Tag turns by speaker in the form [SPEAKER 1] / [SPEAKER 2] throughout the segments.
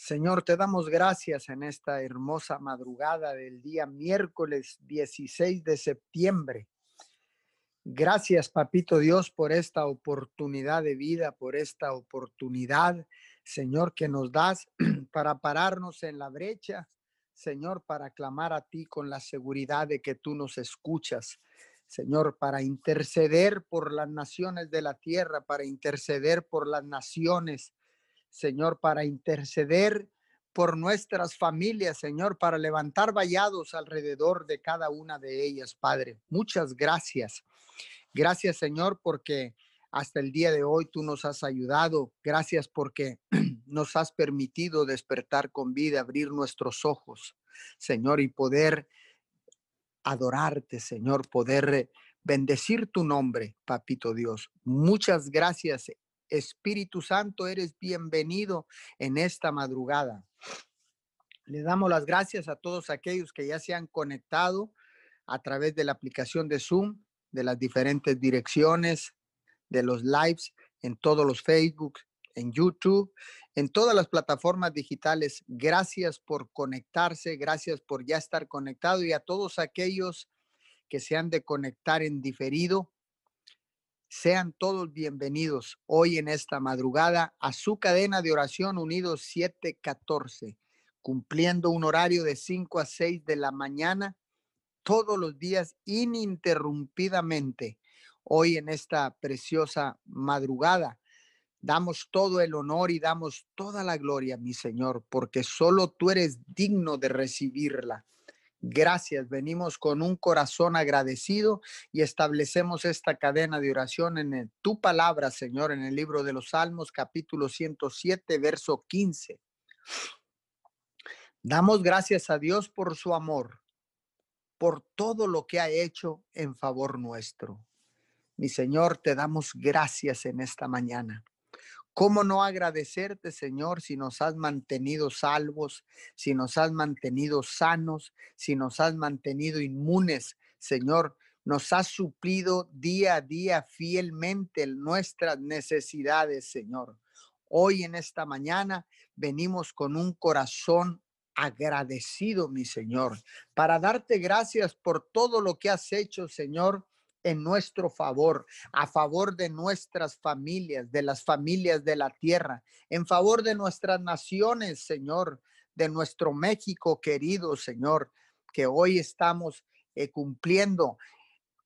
[SPEAKER 1] Señor, te damos gracias en esta hermosa madrugada del día miércoles 16 de septiembre. Gracias, Papito Dios, por esta oportunidad de vida, por esta oportunidad, Señor, que nos das para pararnos en la brecha, Señor, para clamar a ti con la seguridad de que tú nos escuchas. Señor, para interceder por las naciones de la tierra, para interceder por las naciones, Señor, para interceder por nuestras familias, Señor, para levantar vallados alrededor de cada una de ellas, Padre. Muchas gracias. Gracias, Señor, porque hasta el día de hoy tú nos has ayudado. Gracias porque nos has permitido despertar con vida, abrir nuestros ojos, Señor, y poder adorarte, Señor, poder bendecir tu nombre, Papito Dios. Muchas gracias Espíritu Santo, eres bienvenido en esta madrugada. Le damos las gracias a todos aquellos que ya se han conectado a través de la aplicación de Zoom, de las diferentes direcciones, de los lives en todos los Facebook, en YouTube, en todas las plataformas digitales. Gracias por conectarse, gracias por ya estar conectado y a todos aquellos que se han de conectar en diferido. Sean todos bienvenidos hoy en esta madrugada a su cadena de oración Unidos 714, cumpliendo un horario de 5 a 6 de la mañana todos los días ininterrumpidamente. Hoy en esta preciosa madrugada damos todo el honor y damos toda la gloria, mi Señor, porque solo tú eres digno de recibirla. Gracias, venimos con un corazón agradecido y establecemos esta cadena de oración en tu palabra, Señor, en el libro de los Salmos, capítulo 107, verso 15. Damos gracias a Dios por su amor, por todo lo que ha hecho en favor nuestro. Mi Señor, te damos gracias en esta mañana. ¿Cómo no agradecerte, Señor, si nos has mantenido salvos, si nos has mantenido sanos, si nos has mantenido inmunes, Señor? Nos has suplido día a día fielmente nuestras necesidades, Señor. Hoy en esta mañana venimos con un corazón agradecido, mi Señor, para darte gracias por todo lo que has hecho, Señor, en nuestro favor, a favor de nuestras familias, de las familias de la tierra, en favor de nuestras naciones, Señor, de nuestro México querido, Señor, que hoy estamos eh, cumpliendo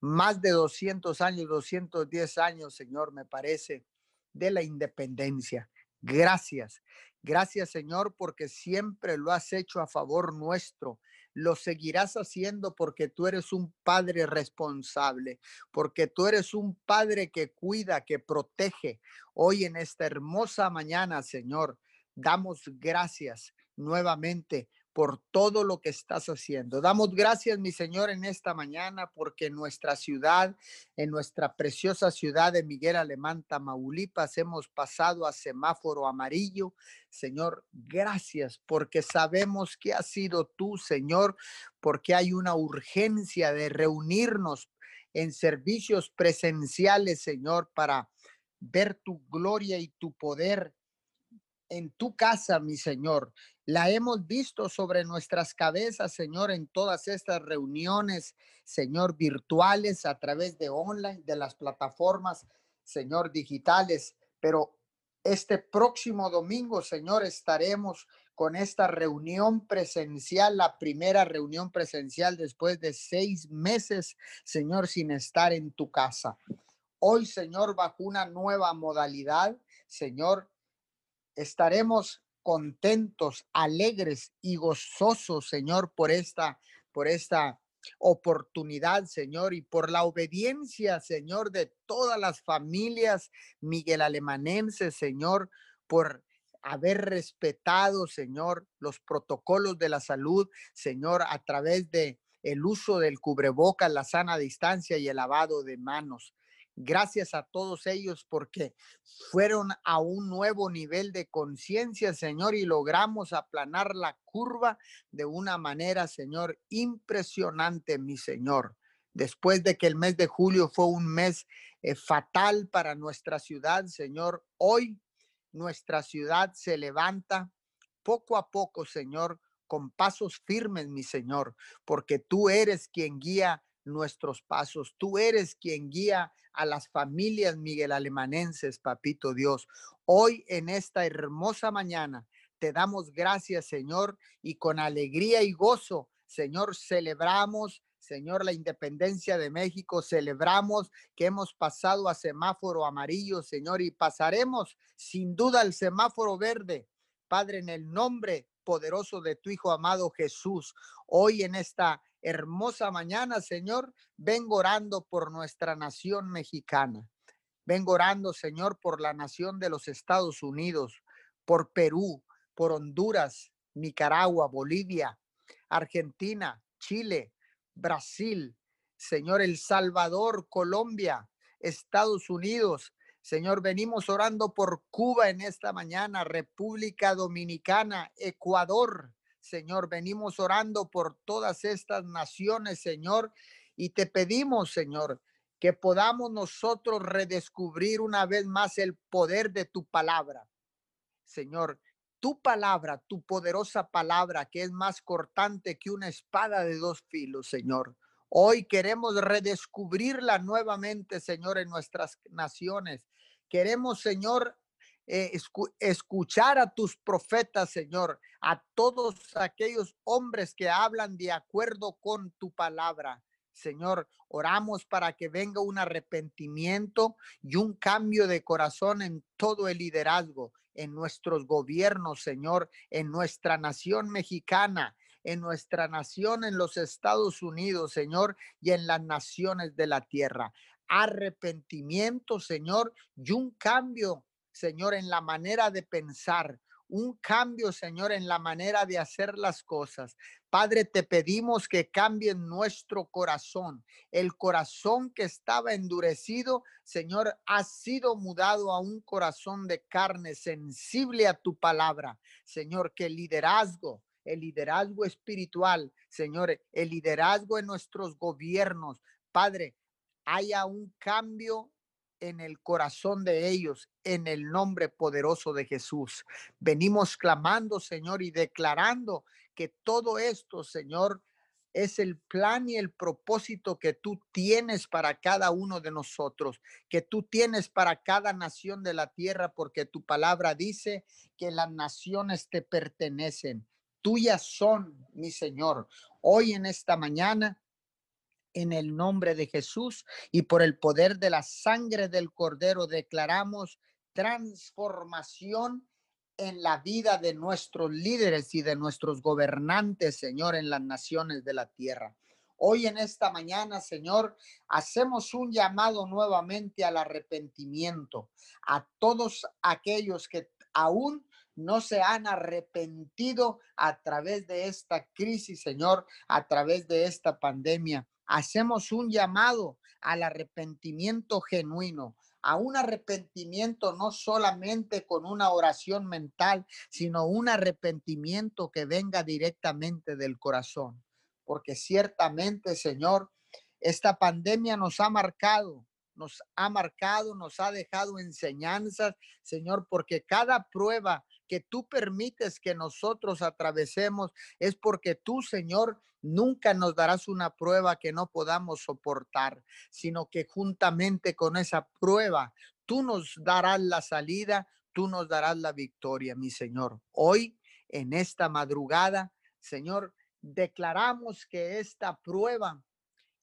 [SPEAKER 1] más de 200 años, 210 años, Señor, me parece, de la independencia. Gracias. Gracias, Señor, porque siempre lo has hecho a favor nuestro lo seguirás haciendo porque tú eres un padre responsable, porque tú eres un padre que cuida, que protege. Hoy en esta hermosa mañana, Señor, damos gracias nuevamente por todo lo que estás haciendo. Damos gracias, mi Señor, en esta mañana, porque en nuestra ciudad, en nuestra preciosa ciudad de Miguel Alemán, Tamaulipas, hemos pasado a semáforo amarillo. Señor, gracias, porque sabemos que has sido tú, Señor, porque hay una urgencia de reunirnos en servicios presenciales, Señor, para ver tu gloria y tu poder en tu casa, mi Señor. La hemos visto sobre nuestras cabezas, Señor, en todas estas reuniones, Señor, virtuales a través de online, de las plataformas, Señor, digitales. Pero este próximo domingo, Señor, estaremos con esta reunión presencial, la primera reunión presencial después de seis meses, Señor, sin estar en tu casa. Hoy, Señor, bajo una nueva modalidad, Señor, estaremos contentos, alegres y gozosos, Señor, por esta, por esta oportunidad, Señor, y por la obediencia, Señor, de todas las familias Miguel Alemanenses, Señor, por haber respetado, Señor, los protocolos de la salud, Señor, a través de el uso del cubreboca, la sana distancia y el lavado de manos. Gracias a todos ellos porque fueron a un nuevo nivel de conciencia, Señor, y logramos aplanar la curva de una manera, Señor, impresionante, mi Señor. Después de que el mes de julio fue un mes eh, fatal para nuestra ciudad, Señor, hoy nuestra ciudad se levanta poco a poco, Señor, con pasos firmes, mi Señor, porque tú eres quien guía nuestros pasos. Tú eres quien guía a las familias Miguel Alemanenses, papito Dios. Hoy en esta hermosa mañana te damos gracias, Señor, y con alegría y gozo, Señor, celebramos Señor, la independencia de México. Celebramos que hemos pasado a semáforo amarillo, Señor, y pasaremos sin duda al semáforo verde. Padre, en el nombre poderoso de tu Hijo amado Jesús, hoy en esta hermosa mañana, Señor, vengo orando por nuestra nación mexicana. Vengo orando, Señor, por la nación de los Estados Unidos, por Perú, por Honduras, Nicaragua, Bolivia, Argentina, Chile, Brasil, Señor, El Salvador, Colombia, Estados Unidos. Señor, venimos orando por Cuba en esta mañana, República Dominicana, Ecuador. Señor, venimos orando por todas estas naciones, Señor, y te pedimos, Señor, que podamos nosotros redescubrir una vez más el poder de tu palabra. Señor, tu palabra, tu poderosa palabra, que es más cortante que una espada de dos filos, Señor. Hoy queremos redescubrirla nuevamente, Señor, en nuestras naciones. Queremos, Señor, eh, escuchar a tus profetas, Señor, a todos aquellos hombres que hablan de acuerdo con tu palabra. Señor, oramos para que venga un arrepentimiento y un cambio de corazón en todo el liderazgo en nuestros gobiernos, Señor, en nuestra nación mexicana, en nuestra nación, en los Estados Unidos, Señor, y en las naciones de la tierra. Arrepentimiento, Señor, y un cambio, Señor, en la manera de pensar, un cambio, Señor, en la manera de hacer las cosas. Padre, te pedimos que cambie nuestro corazón. El corazón que estaba endurecido, Señor, ha sido mudado a un corazón de carne sensible a tu palabra. Señor, que liderazgo, el liderazgo espiritual, Señor, el liderazgo en nuestros gobiernos, Padre, haya un cambio en el corazón de ellos, en el nombre poderoso de Jesús. Venimos clamando, Señor, y declarando que todo esto, Señor, es el plan y el propósito que tú tienes para cada uno de nosotros, que tú tienes para cada nación de la tierra, porque tu palabra dice que las naciones te pertenecen, tuyas son, mi Señor. Hoy en esta mañana en el nombre de Jesús y por el poder de la sangre del Cordero declaramos transformación en la vida de nuestros líderes y de nuestros gobernantes, Señor, en las naciones de la tierra. Hoy en esta mañana, Señor, hacemos un llamado nuevamente al arrepentimiento a todos aquellos que aún no se han arrepentido a través de esta crisis, Señor, a través de esta pandemia hacemos un llamado al arrepentimiento genuino, a un arrepentimiento no solamente con una oración mental, sino un arrepentimiento que venga directamente del corazón. Porque ciertamente, Señor, esta pandemia nos ha marcado, nos ha marcado, nos ha dejado enseñanzas, Señor, porque cada prueba que tú permites que nosotros atravesemos es porque tú, Señor, nunca nos darás una prueba que no podamos soportar, sino que juntamente con esa prueba, tú nos darás la salida, tú nos darás la victoria, mi Señor. Hoy, en esta madrugada, Señor, declaramos que esta prueba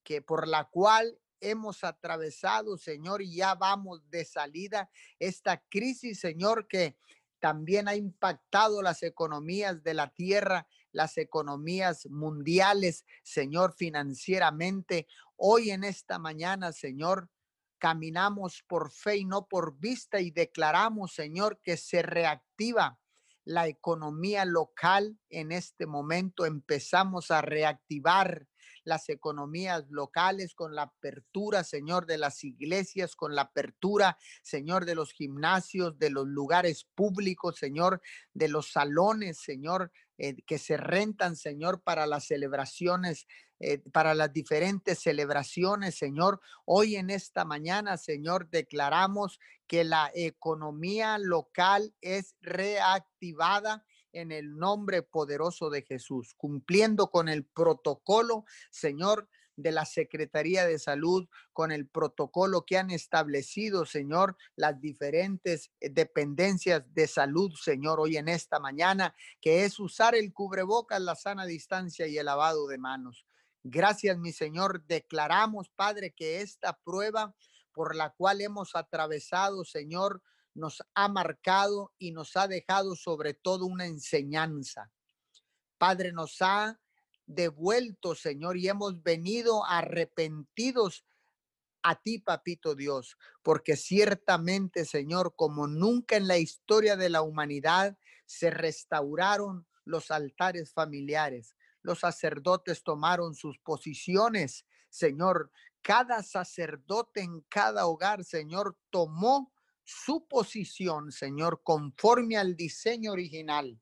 [SPEAKER 1] que por la cual hemos atravesado, Señor, y ya vamos de salida, esta crisis, Señor, que también ha impactado las economías de la tierra, las economías mundiales, Señor, financieramente. Hoy en esta mañana, Señor, caminamos por fe y no por vista y declaramos, Señor, que se reactiva la economía local en este momento. Empezamos a reactivar las economías locales, con la apertura, Señor, de las iglesias, con la apertura, Señor, de los gimnasios, de los lugares públicos, Señor, de los salones, Señor, eh, que se rentan, Señor, para las celebraciones, eh, para las diferentes celebraciones, Señor. Hoy en esta mañana, Señor, declaramos que la economía local es reactivada en el nombre poderoso de Jesús, cumpliendo con el protocolo, Señor, de la Secretaría de Salud, con el protocolo que han establecido, Señor, las diferentes eh, dependencias de salud, Señor, hoy en esta mañana, que es usar el cubrebocas, la sana distancia y el lavado de manos. Gracias, mi Señor. Declaramos, Padre, que esta prueba por la cual hemos atravesado, Señor, nos ha marcado y nos ha dejado sobre todo una enseñanza. Padre, nos ha devuelto, Señor, y hemos venido arrepentidos a ti, papito Dios, porque ciertamente, Señor, como nunca en la historia de la humanidad se restauraron los altares familiares, los sacerdotes tomaron sus posiciones, Señor, cada sacerdote en cada hogar, Señor, tomó su posición, Señor, conforme al diseño original.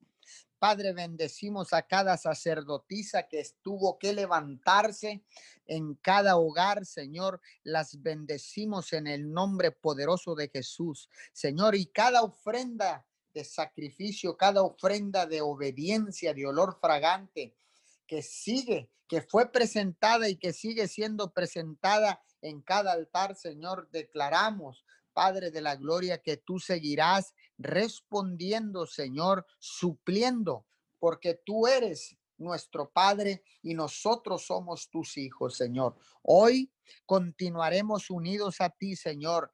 [SPEAKER 1] Padre, bendecimos a cada sacerdotisa que estuvo que levantarse en cada hogar, Señor. Las bendecimos en el nombre poderoso de Jesús, Señor. Y cada ofrenda de sacrificio, cada ofrenda de obediencia, de olor fragante, que sigue, que fue presentada y que sigue siendo presentada en cada altar, Señor, declaramos Padre de la Gloria, que tú seguirás respondiendo, Señor, supliendo, porque tú eres nuestro Padre y nosotros somos tus hijos, Señor. Hoy continuaremos unidos a ti, Señor,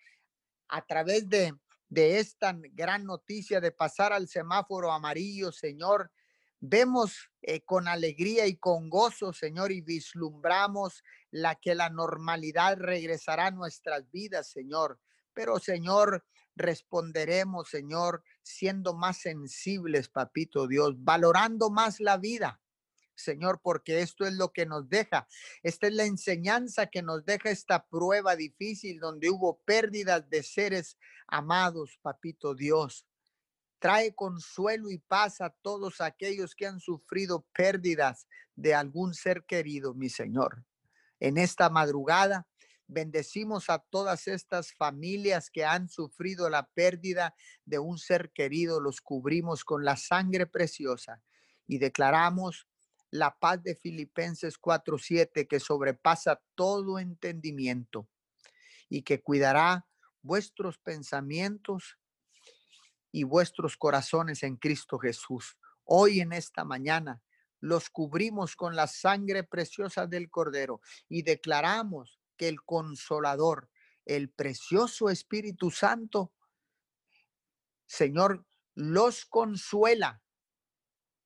[SPEAKER 1] a través de, de esta gran noticia de pasar al semáforo amarillo, Señor. Vemos eh, con alegría y con gozo, Señor, y vislumbramos la que la normalidad regresará a nuestras vidas, Señor. Pero Señor, responderemos, Señor, siendo más sensibles, papito Dios, valorando más la vida. Señor, porque esto es lo que nos deja. Esta es la enseñanza que nos deja esta prueba difícil donde hubo pérdidas de seres amados, papito Dios. Trae consuelo y paz a todos aquellos que han sufrido pérdidas de algún ser querido, mi Señor. En esta madrugada Bendecimos a todas estas familias que han sufrido la pérdida de un ser querido. Los cubrimos con la sangre preciosa y declaramos la paz de Filipenses 4:7 que sobrepasa todo entendimiento y que cuidará vuestros pensamientos y vuestros corazones en Cristo Jesús. Hoy en esta mañana los cubrimos con la sangre preciosa del Cordero y declaramos que el consolador, el precioso Espíritu Santo, Señor, los consuela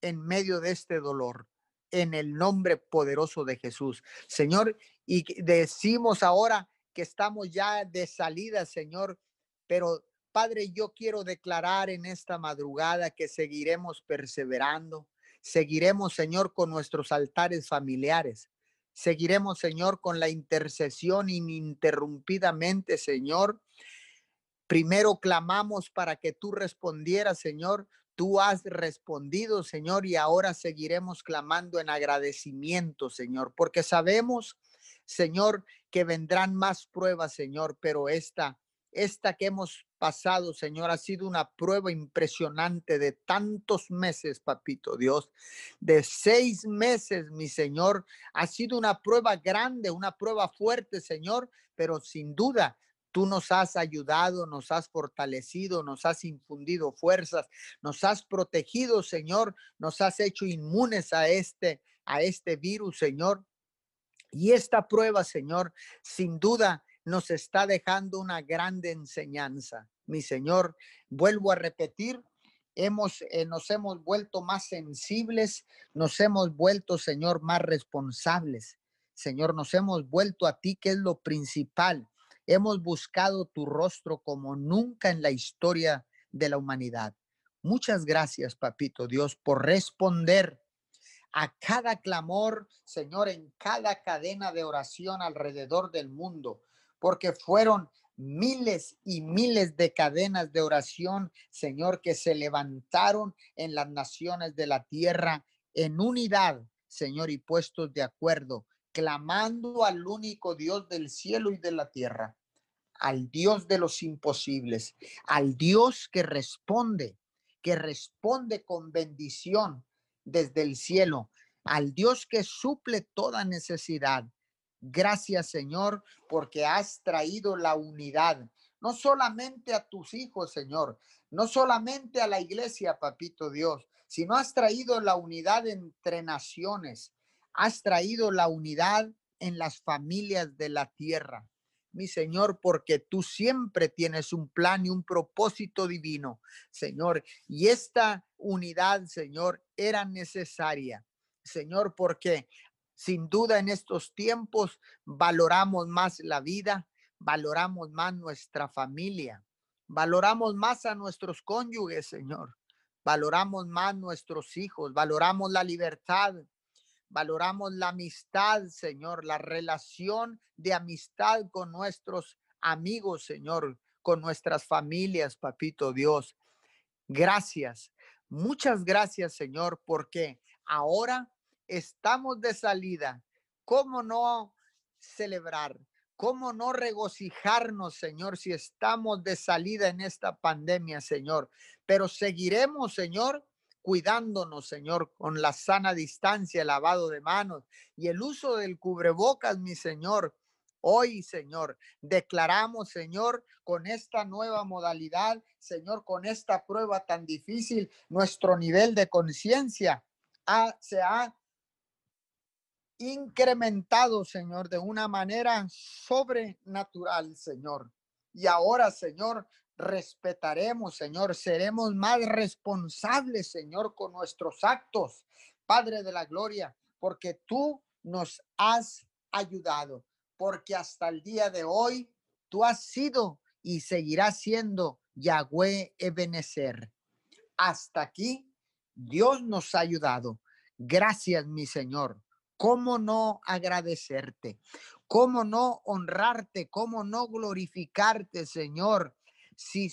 [SPEAKER 1] en medio de este dolor, en el nombre poderoso de Jesús. Señor, y decimos ahora que estamos ya de salida, Señor, pero Padre, yo quiero declarar en esta madrugada que seguiremos perseverando, seguiremos, Señor, con nuestros altares familiares, Seguiremos, Señor, con la intercesión ininterrumpidamente, Señor. Primero clamamos para que tú respondieras, Señor. Tú has respondido, Señor, y ahora seguiremos clamando en agradecimiento, Señor, porque sabemos, Señor, que vendrán más pruebas, Señor, pero esta, esta que hemos pasado, Señor, ha sido una prueba impresionante de tantos meses, papito Dios, de seis meses, mi Señor. Ha sido una prueba grande, una prueba fuerte, Señor, pero sin duda Tú nos has ayudado, nos has fortalecido, nos has infundido fuerzas, nos has protegido, Señor, nos has hecho inmunes a este a este virus, Señor. Y esta prueba, Señor, sin duda nos está dejando una grande enseñanza. Mi Señor, vuelvo a repetir, hemos, eh, nos hemos vuelto más sensibles, nos hemos vuelto, Señor, más responsables. Señor, nos hemos vuelto a ti, que es lo principal. Hemos buscado tu rostro como nunca en la historia de la humanidad. Muchas gracias, papito Dios, por responder a cada clamor, Señor, en cada cadena de oración alrededor del mundo porque fueron miles y miles de cadenas de oración, Señor, que se levantaron en las naciones de la tierra en unidad, Señor, y puestos de acuerdo, clamando al único Dios del cielo y de la tierra, al Dios de los imposibles, al Dios que responde, que responde con bendición desde el cielo, al Dios que suple toda necesidad. Gracias, Señor, porque has traído la unidad, no solamente a tus hijos, Señor, no solamente a la iglesia, papito Dios, sino has traído la unidad entre naciones, has traído la unidad en las familias de la tierra. Mi Señor, porque tú siempre tienes un plan y un propósito divino, Señor. Y esta unidad, Señor, era necesaria, Señor, porque sin duda en estos tiempos valoramos más la vida, valoramos más nuestra familia, valoramos más a nuestros cónyuges, Señor, valoramos más nuestros hijos, valoramos la libertad, valoramos la amistad, Señor, la relación de amistad con nuestros amigos, Señor, con nuestras familias, papito Dios. Gracias, muchas gracias, Señor, porque ahora estamos de salida. ¿Cómo no celebrar? ¿Cómo no regocijarnos, Señor, si estamos de salida en esta pandemia, Señor? Pero seguiremos, Señor, cuidándonos, Señor, con la sana distancia, el lavado de manos y el uso del cubrebocas, mi Señor. Hoy, Señor, declaramos, Señor, con esta nueva modalidad, Señor, con esta prueba tan difícil, nuestro nivel de conciencia se ha incrementado, Señor, de una manera sobrenatural, Señor. Y ahora, Señor, respetaremos, Señor, seremos más responsables, Señor, con nuestros actos, Padre de la Gloria, porque tú nos has ayudado, porque hasta el día de hoy tú has sido y seguirás siendo Yahweh Ebenezer. Hasta aquí, Dios nos ha ayudado. Gracias, mi Señor. ¿Cómo no agradecerte? ¿Cómo no honrarte? ¿Cómo no glorificarte, Señor? Si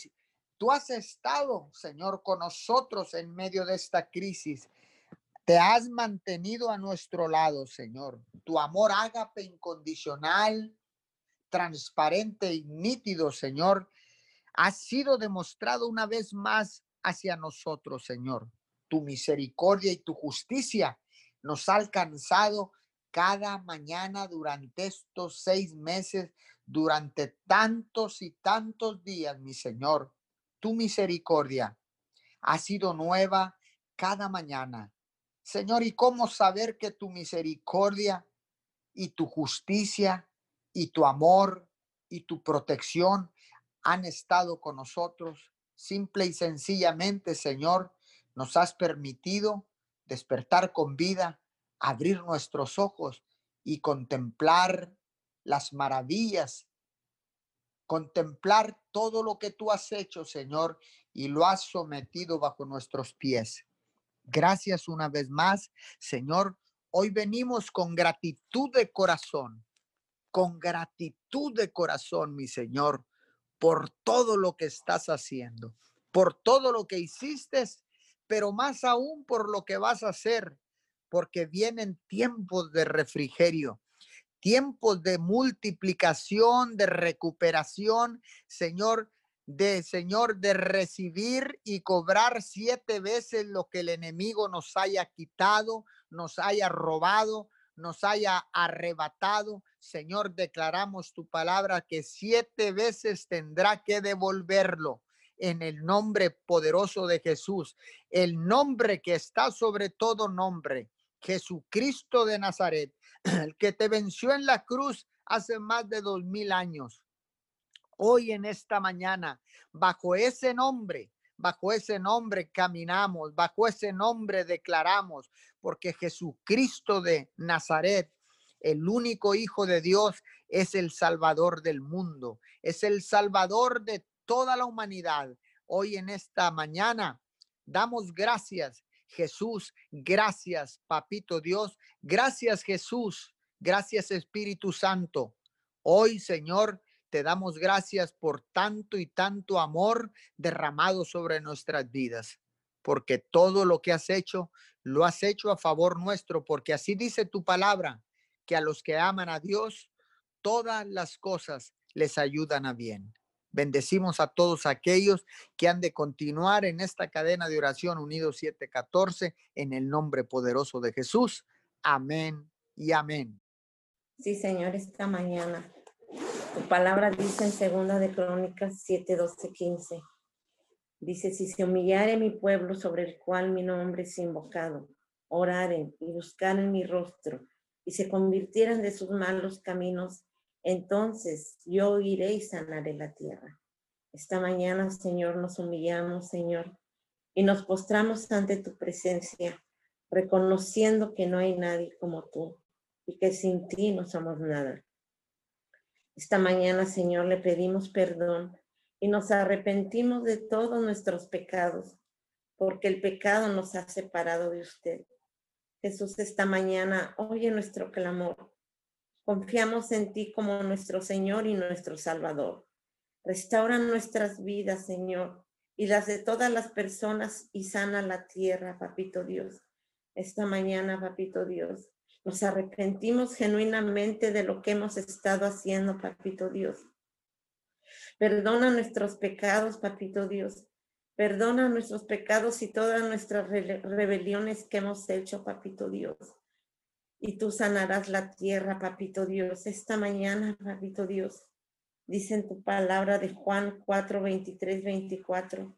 [SPEAKER 1] tú has estado, Señor, con nosotros en medio de esta crisis, te has mantenido a nuestro lado, Señor. Tu amor ágape incondicional, transparente y nítido, Señor, ha sido demostrado una vez más hacia nosotros, Señor. Tu misericordia y tu justicia nos ha alcanzado cada mañana durante estos seis meses, durante tantos y tantos días, mi Señor. Tu misericordia ha sido nueva cada mañana. Señor, ¿y cómo saber que tu misericordia y tu justicia y tu amor y tu protección han estado con nosotros? Simple y sencillamente, Señor, nos has permitido despertar con vida, abrir nuestros ojos y contemplar las maravillas, contemplar todo lo que tú has hecho, Señor, y lo has sometido bajo nuestros pies. Gracias una vez más, Señor. Hoy venimos con gratitud de corazón, con gratitud de corazón, mi Señor, por todo lo que estás haciendo, por todo lo que hiciste pero más aún por lo que vas a hacer, porque vienen tiempos de refrigerio, tiempos de multiplicación, de recuperación, Señor, de Señor, de recibir y cobrar siete veces lo que el enemigo nos haya quitado, nos haya robado, nos haya arrebatado. Señor, declaramos tu palabra que siete veces tendrá que devolverlo en el nombre poderoso de Jesús, el nombre que está sobre todo nombre, Jesucristo de Nazaret, el que te venció en la cruz hace más de dos mil años. Hoy en esta mañana, bajo ese nombre, bajo ese nombre caminamos, bajo ese nombre declaramos, porque Jesucristo de Nazaret, el único Hijo de Dios, es el Salvador del mundo, es el Salvador de toda la humanidad. Hoy en esta mañana damos gracias, Jesús, gracias, Papito Dios, gracias Jesús, gracias Espíritu Santo. Hoy, Señor, te damos gracias por tanto y tanto amor derramado sobre nuestras vidas, porque todo lo que has hecho, lo has hecho a favor nuestro, porque así dice tu palabra, que a los que aman a Dios, todas las cosas les ayudan a bien. Bendecimos a todos aquellos que han de continuar en esta cadena de oración unidos 714 en el nombre poderoso de Jesús. Amén y amén.
[SPEAKER 2] Sí, Señor, esta mañana. Tu palabra dice en segunda de Crónicas 7, 12, 15. Dice, si se humillare mi pueblo sobre el cual mi nombre es invocado, oraren y buscaren mi rostro y se convirtieran de sus malos caminos, entonces yo iré y sanaré la tierra. Esta mañana, Señor, nos humillamos, Señor, y nos postramos ante tu presencia, reconociendo que no hay nadie como tú y que sin ti no somos nada. Esta mañana, Señor, le pedimos perdón y nos arrepentimos de todos nuestros pecados, porque el pecado nos ha separado de usted. Jesús, esta mañana oye nuestro clamor. Confiamos en ti como nuestro Señor y nuestro Salvador. Restaura nuestras vidas, Señor, y las de todas las personas y sana la tierra, Papito Dios. Esta mañana, Papito Dios, nos arrepentimos genuinamente de lo que hemos estado haciendo, Papito Dios. Perdona nuestros pecados, Papito Dios. Perdona nuestros pecados y todas nuestras rebeliones que hemos hecho, papito Dios. Y tú sanarás la tierra, papito Dios. Esta mañana, papito Dios, dice en tu palabra de Juan 4, 23, 24.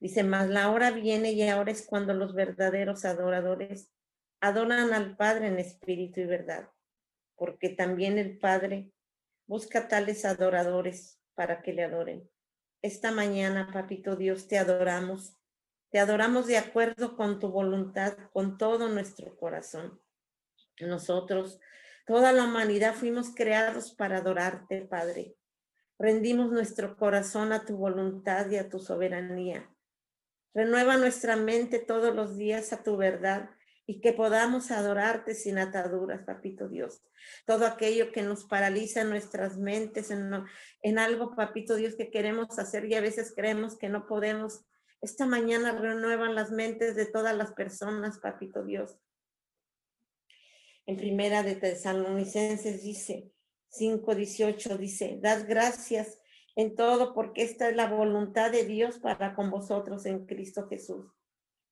[SPEAKER 2] Dice, mas la hora viene y ahora es cuando los verdaderos adoradores adoran al Padre en espíritu y verdad, porque también el Padre busca tales adoradores para que le adoren. Esta mañana, papito Dios, te adoramos. Te adoramos de acuerdo con tu voluntad, con todo nuestro corazón. Nosotros, toda la humanidad, fuimos creados para adorarte, Padre. Rendimos nuestro corazón a tu voluntad y a tu soberanía. Renueva nuestra mente todos los días a tu verdad y que podamos adorarte sin ataduras, papito Dios. Todo aquello que nos paraliza nuestras mentes en, en algo, papito Dios, que queremos hacer y a veces creemos que no podemos. Esta mañana renuevan las mentes de todas las personas, papito Dios. En primera de Tesalonicenses dice, 5.18 dice, dad gracias en todo porque esta es la voluntad de Dios para con vosotros en Cristo Jesús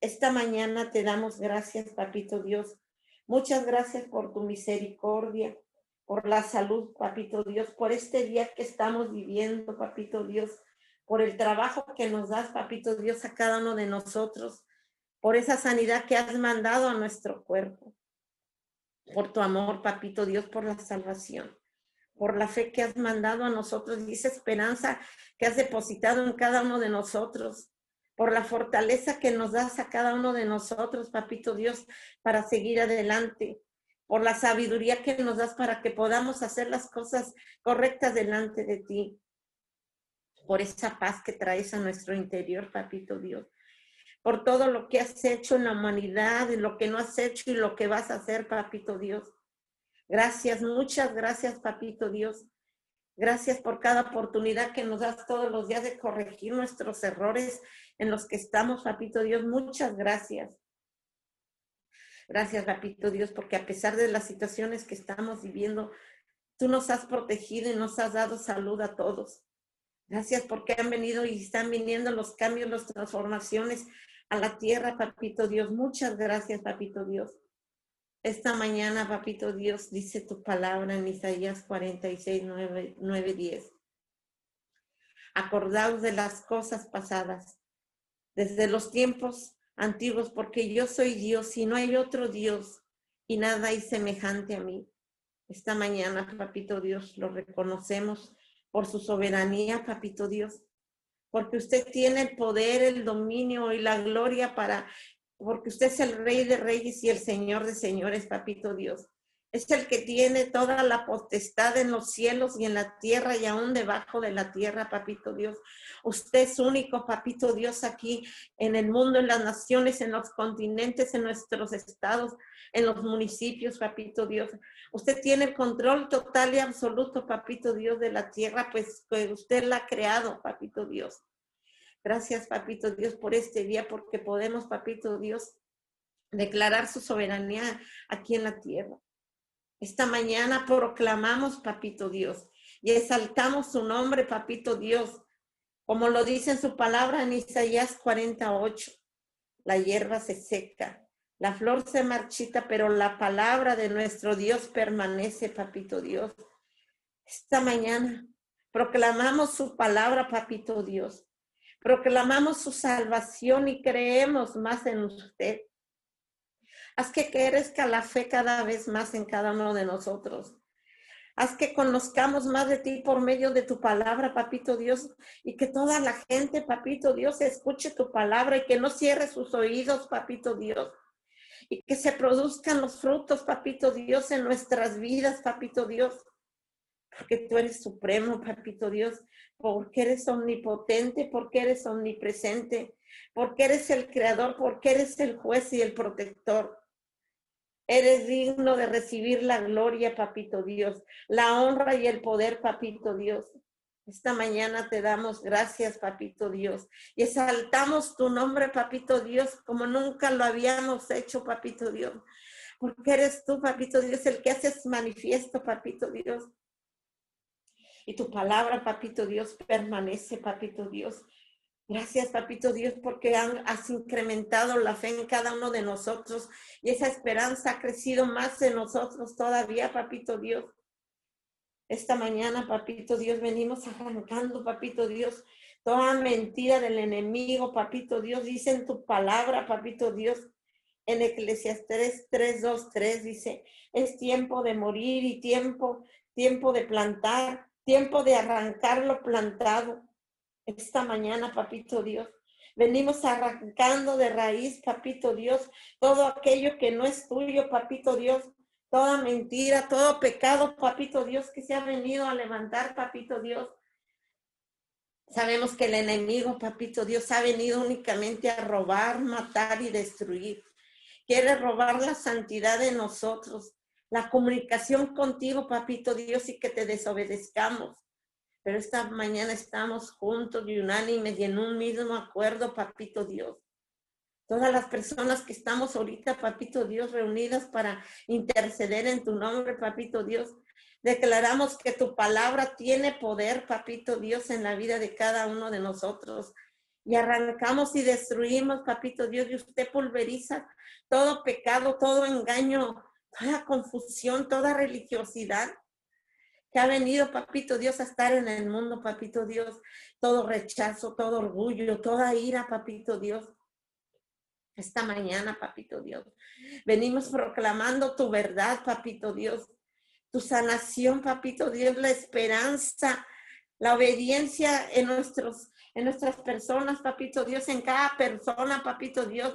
[SPEAKER 2] esta mañana te damos gracias, Papito Dios. Muchas gracias por tu misericordia, por la salud, Papito Dios, por este día que estamos viviendo, Papito Dios, por el trabajo que nos das, Papito Dios, a cada uno de nosotros, por esa sanidad que has mandado a nuestro cuerpo, por tu amor, Papito Dios, por la salvación, por la fe que has mandado a nosotros y esa esperanza que has depositado en cada uno de nosotros por la fortaleza que nos das a cada uno de nosotros, papito Dios, para seguir adelante, por la sabiduría que nos das para que podamos hacer las cosas correctas delante de ti, por esa paz que traes a nuestro interior, papito Dios, por todo lo que has hecho en la humanidad, y lo que no has hecho y lo que vas a hacer, papito Dios. Gracias, muchas gracias, papito Dios. Gracias por cada oportunidad que nos das todos los días de corregir nuestros errores en los que estamos, papito Dios. Muchas gracias. Gracias, papito Dios, porque a pesar de las situaciones que estamos viviendo, tú nos has protegido y nos has dado salud a todos. Gracias porque han venido y están viniendo los cambios, las transformaciones a la tierra, papito Dios. Muchas gracias, papito Dios. Esta mañana, papito Dios, dice tu palabra en Isaías 46, 9, 9 10. Acordaos de las cosas pasadas, desde los tiempos antiguos, porque yo soy Dios y no hay otro Dios y nada hay semejante a mí. Esta mañana, papito Dios, lo reconocemos por su soberanía, papito Dios, porque usted tiene el poder, el dominio y la gloria para porque usted es el rey de reyes y el señor de señores, papito Dios. Es el que tiene toda la potestad en los cielos y en la tierra y aún debajo de la tierra, papito Dios. Usted es único, papito Dios, aquí en el mundo, en las naciones, en los continentes, en nuestros estados, en los municipios, papito Dios. Usted tiene el control total y absoluto, papito Dios, de la tierra, pues, usted la ha creado, papito Dios. Gracias, papito Dios, por este día, porque podemos, papito Dios, declarar su soberanía aquí en la tierra. Esta mañana proclamamos, papito Dios, y exaltamos su nombre, papito Dios, como lo dice en su palabra en Isaías 48. La hierba se seca, la flor se marchita, pero la palabra de nuestro Dios permanece, papito Dios. Esta mañana proclamamos su palabra, papito Dios. Proclamamos su salvación y creemos más en usted. Haz que crezca la fe cada vez más en cada uno de nosotros. Haz que conozcamos más de ti por medio de tu palabra, papito Dios, y que toda la gente, papito Dios, escuche tu palabra y que no cierre sus oídos, papito Dios. Y que se produzcan los frutos, papito Dios, en nuestras vidas, papito Dios. Porque tú eres supremo, papito Dios, porque eres omnipotente, porque eres omnipresente, porque eres el creador, porque eres el juez y el protector. Eres digno de recibir la gloria, papito Dios, la honra y el poder, papito Dios. Esta mañana te damos gracias, papito Dios, y exaltamos tu nombre, papito Dios, como nunca lo habíamos hecho, papito Dios, porque eres tú, papito Dios, el que haces manifiesto, papito Dios. Y tu palabra, papito Dios, permanece, papito Dios. Gracias, papito Dios, porque has incrementado la fe en cada uno de nosotros y esa esperanza ha crecido más en nosotros todavía, papito Dios. Esta mañana, papito Dios, venimos arrancando, papito Dios, toda mentira del enemigo, papito Dios, dice en tu palabra, papito Dios, en Eclesiastes 3, 2, 3, dice, es tiempo de morir y tiempo, tiempo de plantar, tiempo de arrancar lo plantado esta mañana, papito Dios. Venimos arrancando de raíz, papito Dios, todo aquello que no es tuyo, papito Dios, toda mentira, todo pecado, papito Dios, que se ha venido a levantar, papito Dios. Sabemos que el enemigo, papito Dios, ha venido únicamente a robar, matar y destruir. Quiere robar la santidad de nosotros, la comunicación contigo, papito Dios, y que te desobedezcamos pero esta mañana estamos juntos y unánimes y en un mismo acuerdo, papito Dios. Todas las personas que estamos ahorita, papito Dios, reunidas para interceder en tu nombre, papito Dios, declaramos que tu palabra tiene poder, papito Dios, en la vida de cada uno de nosotros. Y arrancamos y destruimos, papito Dios, y usted pulveriza todo pecado, todo engaño, toda confusión, toda religiosidad que ha venido, papito Dios, a estar en el mundo, papito Dios, todo rechazo, todo orgullo, toda ira, papito Dios. Esta mañana, papito Dios, venimos proclamando tu verdad, papito Dios, tu sanación, papito Dios, la esperanza, la obediencia en nuestros en nuestras personas, papito Dios, en cada persona, papito Dios.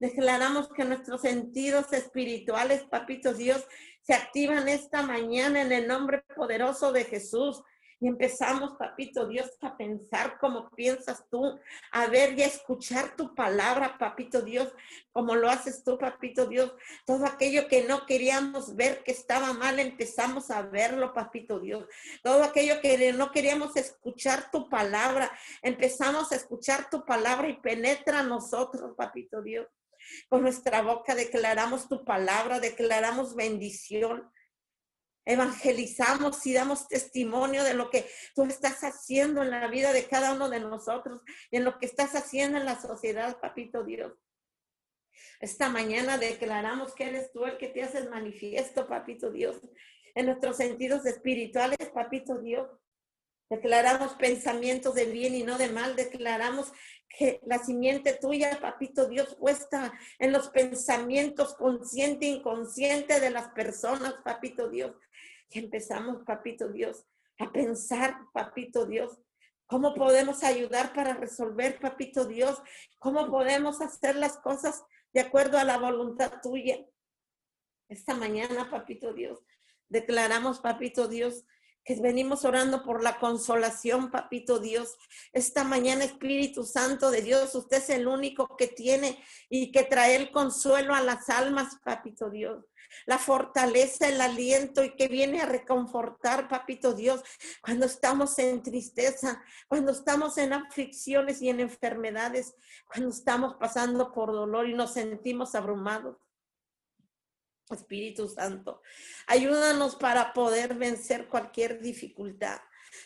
[SPEAKER 2] Declaramos que nuestros sentidos espirituales, papito Dios, se activan esta mañana en el nombre poderoso de Jesús. Y empezamos, papito Dios, a pensar como piensas tú, a ver y a escuchar tu palabra, papito Dios, como lo haces tú, papito Dios. Todo aquello que no queríamos ver que estaba mal, empezamos a verlo, papito Dios. Todo aquello que no queríamos escuchar tu palabra, empezamos a escuchar tu palabra y penetra a nosotros, papito Dios. Con nuestra boca declaramos tu palabra, declaramos bendición. Evangelizamos y damos testimonio de lo que tú estás haciendo en la vida de cada uno de nosotros y en lo que estás haciendo en la sociedad, papito Dios. Esta mañana declaramos que eres tú el que te haces manifiesto, papito Dios, en nuestros sentidos espirituales, papito Dios. Declaramos pensamientos de bien y no de mal. Declaramos que la simiente tuya, papito Dios, puesta en los pensamientos consciente e inconsciente de las personas, papito Dios. Y empezamos, papito Dios, a pensar, papito Dios, cómo podemos ayudar para resolver, papito Dios, cómo podemos hacer las cosas de acuerdo a la voluntad tuya. Esta mañana, papito Dios, declaramos, papito Dios, que venimos orando por la consolación, papito Dios. Esta mañana, Espíritu Santo de Dios, usted es el único que tiene y que trae el consuelo a las almas, papito Dios. La fortaleza, el aliento y que viene a reconfortar, papito Dios, cuando estamos en tristeza, cuando estamos en aflicciones y en enfermedades, cuando estamos pasando por dolor y nos sentimos abrumados. Espíritu Santo, ayúdanos para poder vencer cualquier dificultad.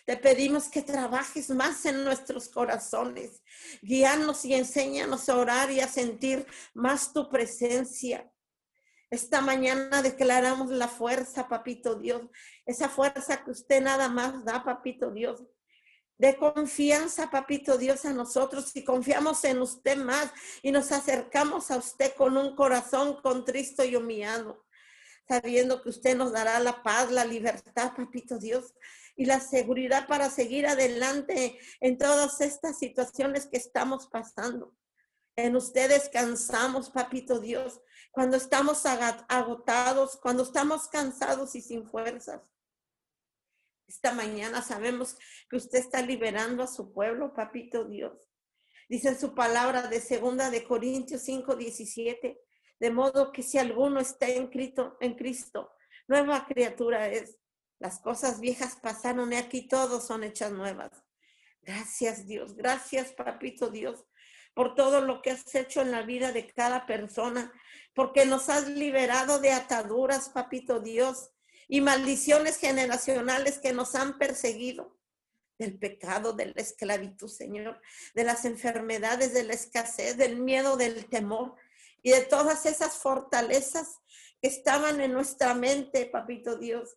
[SPEAKER 2] Te pedimos que trabajes más en nuestros corazones. Guíanos y enséñanos a orar y a sentir más tu presencia. Esta mañana declaramos la fuerza, papito Dios, esa fuerza que usted nada más da, papito Dios. De confianza, papito Dios, a nosotros y confiamos en usted más y nos acercamos a usted con un corazón contristo y humillado, sabiendo que usted nos dará la paz, la libertad, papito Dios, y la seguridad para seguir adelante en todas estas situaciones que estamos pasando. En usted descansamos, papito Dios, cuando estamos agotados, cuando estamos cansados y sin fuerzas. Esta mañana sabemos que usted está liberando a su pueblo, papito Dios. Dice su palabra de segunda de Corintios 5, 17, de modo que si alguno está en Cristo, en Cristo, nueva criatura es. Las cosas viejas pasaron y aquí todos son hechas nuevas. Gracias Dios, gracias papito Dios por todo lo que has hecho en la vida de cada persona, porque nos has liberado de ataduras, papito Dios, y maldiciones generacionales que nos han perseguido, del pecado, de la esclavitud, Señor, de las enfermedades, de la escasez, del miedo, del temor y de todas esas fortalezas que estaban en nuestra mente, papito Dios.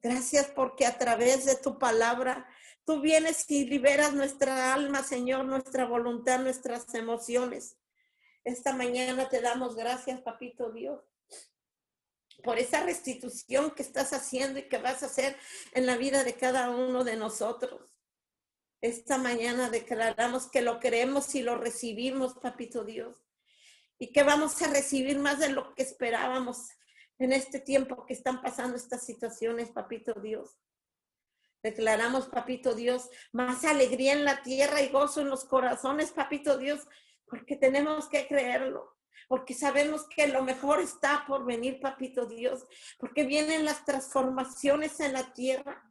[SPEAKER 2] Gracias porque a través de tu palabra tú vienes y liberas nuestra alma, Señor, nuestra voluntad, nuestras emociones. Esta mañana te damos gracias, papito Dios, por esa restitución que estás haciendo y que vas a hacer en la vida de cada uno de nosotros. Esta mañana declaramos que lo creemos y lo recibimos, papito Dios, y que vamos a recibir más de lo que esperábamos en este tiempo que están pasando estas situaciones, papito Dios. Declaramos, papito Dios, más alegría en la tierra y gozo en los corazones, papito Dios, porque tenemos que creerlo, porque sabemos que lo mejor está por venir, papito Dios, porque vienen las transformaciones en la tierra,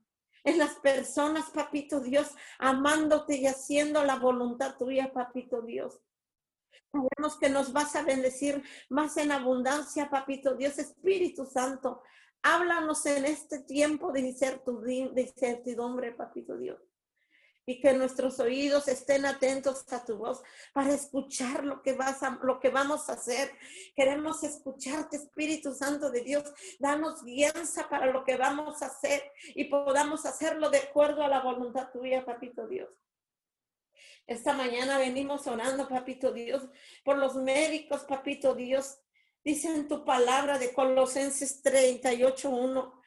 [SPEAKER 2] en las personas, papito Dios, amándote y haciendo la voluntad tuya, papito Dios. Sabemos que nos vas a bendecir más en abundancia, papito Dios, Espíritu Santo. Háblanos en este tiempo de incertidumbre, papito Dios. Y que nuestros oídos estén atentos a tu voz para escuchar lo que, vas a, lo que vamos a hacer. Queremos escucharte, Espíritu Santo de Dios. Danos guianza para lo que vamos a hacer y podamos hacerlo de acuerdo a la voluntad tuya, papito Dios. Esta mañana venimos orando, papito Dios, por los médicos, papito Dios. Dice en tu palabra de Colosenses 38.1,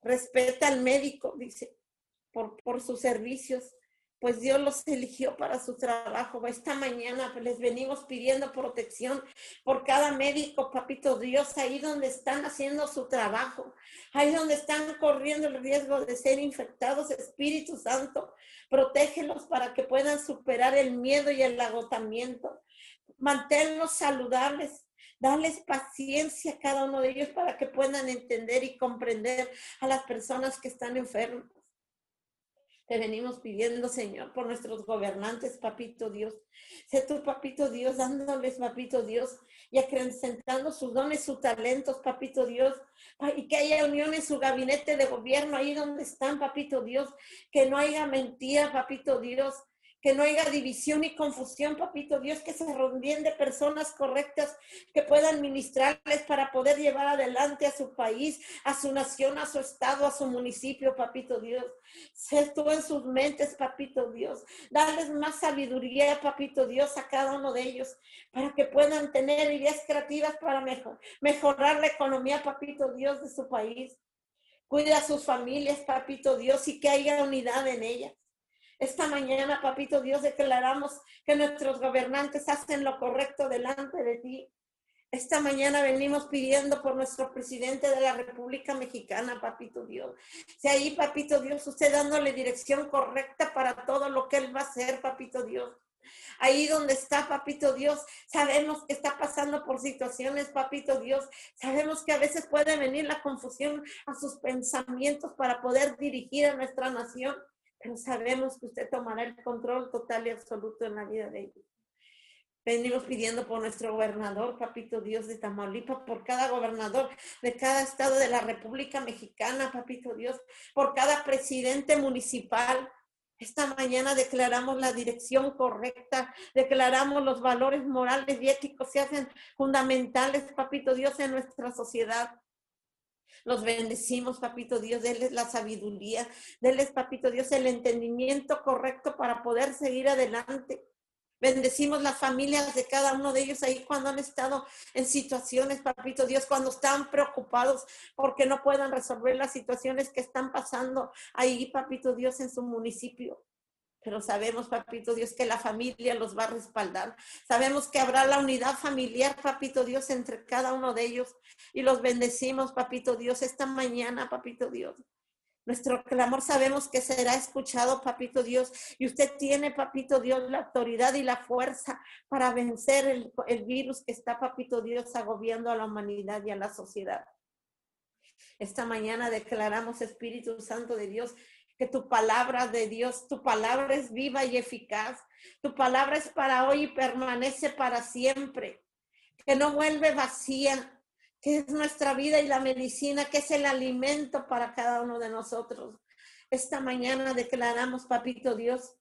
[SPEAKER 2] respeta al médico, dice, por, por sus servicios pues Dios los eligió para su trabajo. Esta mañana les venimos pidiendo protección por cada médico, papito Dios, ahí donde están haciendo su trabajo, ahí donde están corriendo el riesgo de ser infectados, Espíritu Santo, protégelos para que puedan superar el miedo y el agotamiento. Manténlos saludables, Dales paciencia a cada uno de ellos para que puedan entender y comprender a las personas que están enfermas. Te venimos pidiendo, Señor, por nuestros gobernantes, papito Dios. Sé tu papito Dios, dándoles, papito Dios, y acrecentando sus dones, sus talentos, papito Dios. Y que haya unión en su gabinete de gobierno, ahí donde están, papito Dios. Que no haya mentira, papito Dios que no haya división y confusión, papito Dios, que se rodeen de personas correctas que puedan ministrarles para poder llevar adelante a su país, a su nación, a su estado, a su municipio, papito Dios. Sé tú en sus mentes, papito Dios. Darles más sabiduría, papito Dios, a cada uno de ellos, para que puedan tener ideas creativas para mejor, mejorar la economía, papito Dios, de su país. Cuida a sus familias, papito Dios, y que haya unidad en ellas. Esta mañana, papito Dios, declaramos que nuestros gobernantes hacen lo correcto delante de ti. Esta mañana venimos pidiendo por nuestro presidente de la República Mexicana, papito Dios. Si ahí, papito Dios, usted dándole dirección correcta para todo lo que él va a hacer, papito Dios. Ahí donde está, papito Dios, sabemos que está pasando por situaciones, papito Dios. Sabemos que a veces puede venir la confusión a sus pensamientos para poder dirigir a nuestra nación sabemos que usted tomará el control total y absoluto en la vida de ellos. Venimos pidiendo por nuestro gobernador, papito Dios de Tamaulipas, por cada gobernador de cada estado de la República Mexicana, papito Dios, por cada presidente municipal. Esta mañana declaramos la dirección correcta, declaramos los valores morales y éticos se hacen fundamentales, papito Dios, en nuestra sociedad. Los bendecimos, papito Dios, denles la sabiduría, denles, papito Dios, el entendimiento correcto para poder seguir adelante. Bendecimos las familias de cada uno de ellos ahí cuando han estado en situaciones, papito Dios, cuando están preocupados porque no puedan resolver las situaciones que están pasando ahí, papito Dios, en su municipio. Pero sabemos, papito Dios, que la familia los va a respaldar. Sabemos que habrá la unidad familiar, papito Dios, entre cada uno de ellos. Y los bendecimos, papito Dios, esta mañana, papito Dios. Nuestro clamor sabemos que será escuchado, papito Dios. Y usted tiene, papito Dios, la autoridad y la fuerza para vencer el, el, virus que está, papito Dios, agobiando a la humanidad y a la sociedad. Esta mañana declaramos, Espíritu Santo de Dios, que tu palabra de Dios, tu palabra es viva y eficaz. Tu palabra es para hoy y permanece para siempre. Que no vuelve vacía, que es nuestra vida y la medicina, que es el alimento para cada uno de nosotros. Esta mañana declaramos, papito Dios,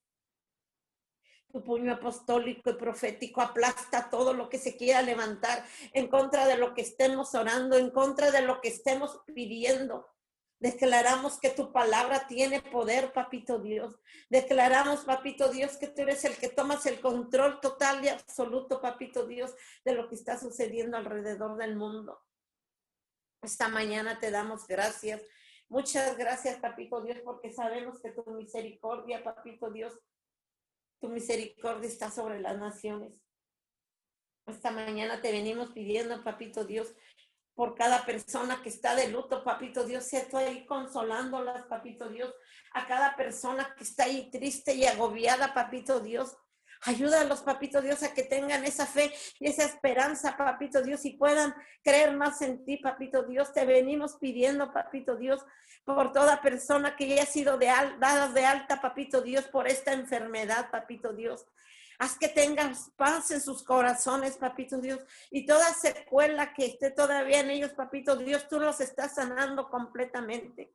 [SPEAKER 2] tu puño apostólico y profético aplasta todo lo que se quiera levantar en contra de lo que estemos orando, en contra de lo que estemos pidiendo. Declaramos que tu palabra tiene poder, papito Dios. Declaramos, papito Dios, que tú eres el que tomas el control total y absoluto, papito Dios, de lo que está sucediendo alrededor del mundo. Esta mañana te damos gracias. Muchas gracias, Papito Dios, porque sabemos que tu misericordia, Papito Dios, tu misericordia está sobre las naciones. Esta mañana te venimos pidiendo, Papito Dios, por cada persona que está de luto, Papito Dios, sea tú ahí consolándolas, Papito Dios, a cada persona que está ahí triste y agobiada, Papito Dios. Ayúdalos, papito Dios, a que tengan esa fe y esa esperanza, papito Dios, y puedan creer más en ti, papito Dios. Te venimos pidiendo, papito Dios, por toda persona que haya sido de dada de alta, papito Dios, por esta enfermedad, papito Dios. Haz que tengan paz en sus corazones, papito Dios. Y toda secuela que esté todavía en ellos, papito Dios, tú los estás sanando completamente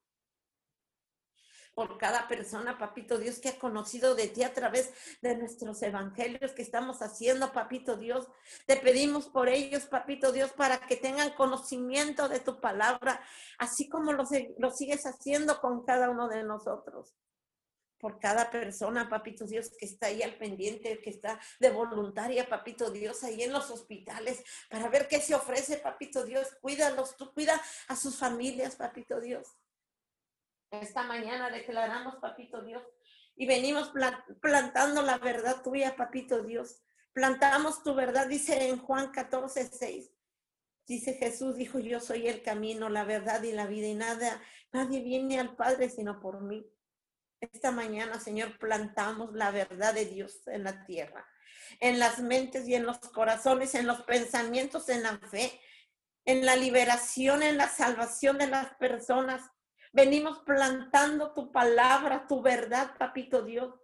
[SPEAKER 2] por cada persona, papito Dios, que ha conocido de ti a través de nuestros evangelios que estamos haciendo, papito Dios. Te pedimos por ellos, papito Dios, para que tengan conocimiento de tu palabra, así como lo, lo sigues haciendo con cada uno de nosotros por cada persona, papito Dios, que está ahí al pendiente, que está de voluntaria, papito Dios, ahí en los hospitales, para ver qué se ofrece, papito Dios. Cuídalos, tú cuida a sus familias, papito Dios. Esta mañana declaramos, papito Dios, y venimos plantando la verdad tuya, papito Dios. Plantamos tu verdad, dice en Juan 14, 6. Dice Jesús, dijo, yo soy el camino, la verdad y la vida, y nada, nadie viene al Padre sino por mí. Esta mañana, Señor, plantamos la verdad de Dios en la tierra, en las mentes y en los corazones, en los pensamientos, en la fe, en la liberación, en la salvación de las personas, Venimos plantando tu palabra, tu verdad, papito Dios.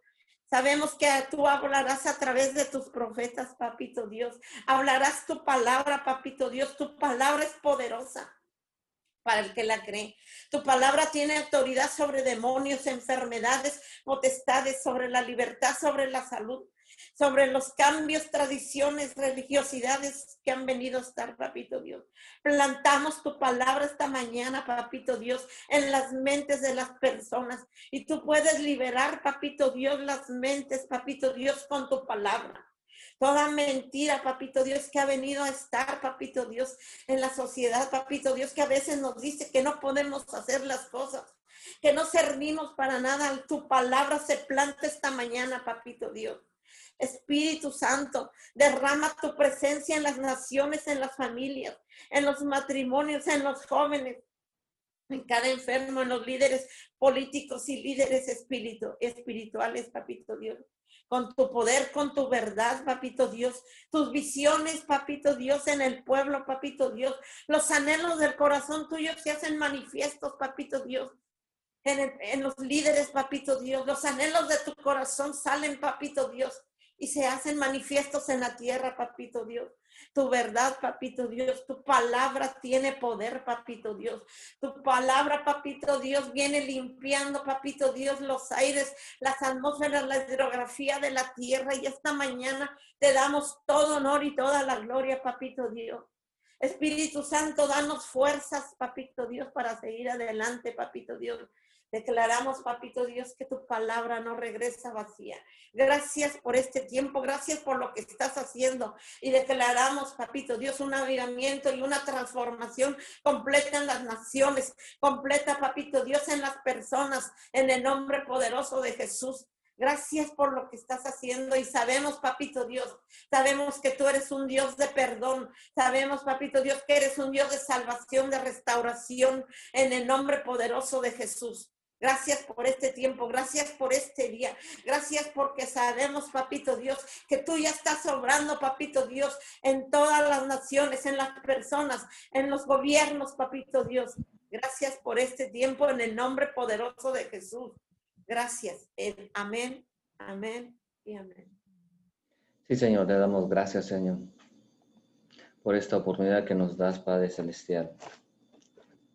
[SPEAKER 2] Sabemos que tú hablarás a través de tus profetas, papito Dios. Hablarás tu palabra, papito Dios. Tu palabra es poderosa para el que la cree. Tu palabra tiene autoridad sobre demonios, enfermedades, potestades, sobre la libertad, sobre la salud sobre los cambios, tradiciones, religiosidades que han venido a estar, papito Dios. Plantamos tu palabra esta mañana, papito Dios, en las mentes de las personas y tú puedes liberar, papito Dios, las mentes, papito Dios, con tu palabra. Toda mentira, papito Dios, que ha venido a estar, papito Dios, en la sociedad, papito Dios, que a veces nos dice que no podemos hacer las cosas, que no servimos para nada. Tu palabra se planta esta mañana, papito Dios. Espíritu Santo, derrama tu presencia en las naciones, en las familias, en los matrimonios, en los jóvenes, en cada enfermo, en los líderes políticos y líderes espirituales, papito Dios. Con tu poder, con tu verdad, papito Dios, tus visiones, papito Dios, en el pueblo, papito Dios, los anhelos del corazón tuyo se hacen manifiestos, papito Dios. En, los líderes, papito Dios, los anhelos de tu corazón salen, papito Dios y se hacen manifiestos en la tierra, papito Dios. Tu verdad, papito Dios, tu palabra tiene poder, papito Dios. Tu palabra, papito Dios, viene limpiando, papito Dios, los aires, las atmósferas, la hidrografía de la tierra. Y esta mañana te damos todo honor y toda la gloria, papito Dios. Espíritu Santo, danos fuerzas, papito Dios, para seguir adelante, papito Dios. Declaramos, papito Dios, que tu palabra no regresa vacía. Gracias por este tiempo, gracias por lo que estás haciendo. Y declaramos, papito Dios, un avivamiento y una transformación completa en las naciones, completa, papito Dios, en las personas, en el nombre poderoso de Jesús. Gracias por lo que estás haciendo y sabemos, papito Dios, sabemos que tú eres un Dios de perdón, sabemos, papito Dios, que eres un Dios de salvación, de restauración, en el nombre poderoso de Jesús. Gracias por este tiempo, gracias por este día, gracias porque sabemos, papito Dios, que tú ya estás obrando, papito Dios, en todas las naciones, en las personas, en los gobiernos, papito Dios. Gracias por este tiempo en el nombre poderoso de Jesús. Gracias. amén, amén y amén.
[SPEAKER 3] Sí, Señor, te damos gracias, Señor, por esta oportunidad que nos das, Padre Celestial.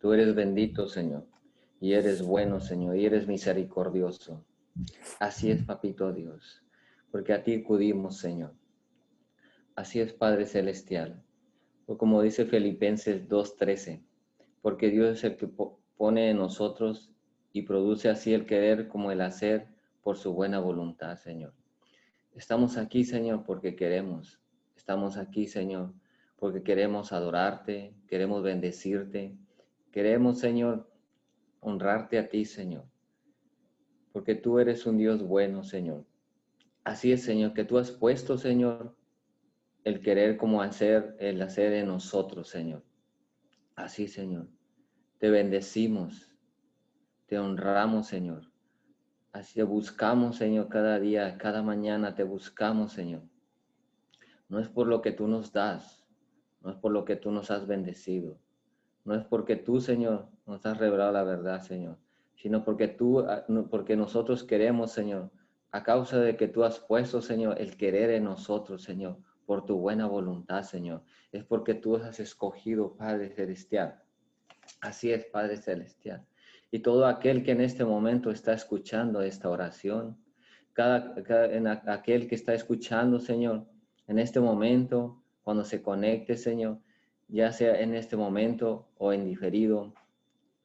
[SPEAKER 3] Tú eres bendito, Señor y eres bueno, Señor, y eres misericordioso. Así es, Papito Dios, porque a ti acudimos, Señor. Así es, Padre Celestial. O como dice Filipenses 2.13, porque Dios es el que pone en nosotros y produce así el querer como el hacer por su buena voluntad, Señor. Estamos aquí, Señor, porque queremos. Estamos aquí, Señor, porque queremos adorarte, queremos bendecirte. Queremos, Señor, honrarte a ti, Señor, porque tú eres un Dios bueno, Señor. Así es, Señor, que tú has puesto, Señor, el querer como hacer, el hacer en nosotros, Señor. Así, Señor. Te bendecimos, te honramos, Señor. Así te buscamos, Señor, cada día, cada mañana te buscamos, Señor. No es por lo que tú nos das, no es por lo que tú nos has bendecido, no es porque tú, Señor, nos has revelado la verdad, Señor, sino porque tú, ah, porque nosotros queremos, Señor, a causa de que tú has puesto, Señor, el querer en nosotros, Señor, por tu buena voluntad, Señor. Es porque tú has escogido, Padre Celestial. Así es, Padre Celestial. Y todo aquel que en este momento está escuchando esta oración, cada, en aquel que está escuchando, Señor, en este momento, cuando se conecte, Señor, ya sea en este momento o en diferido,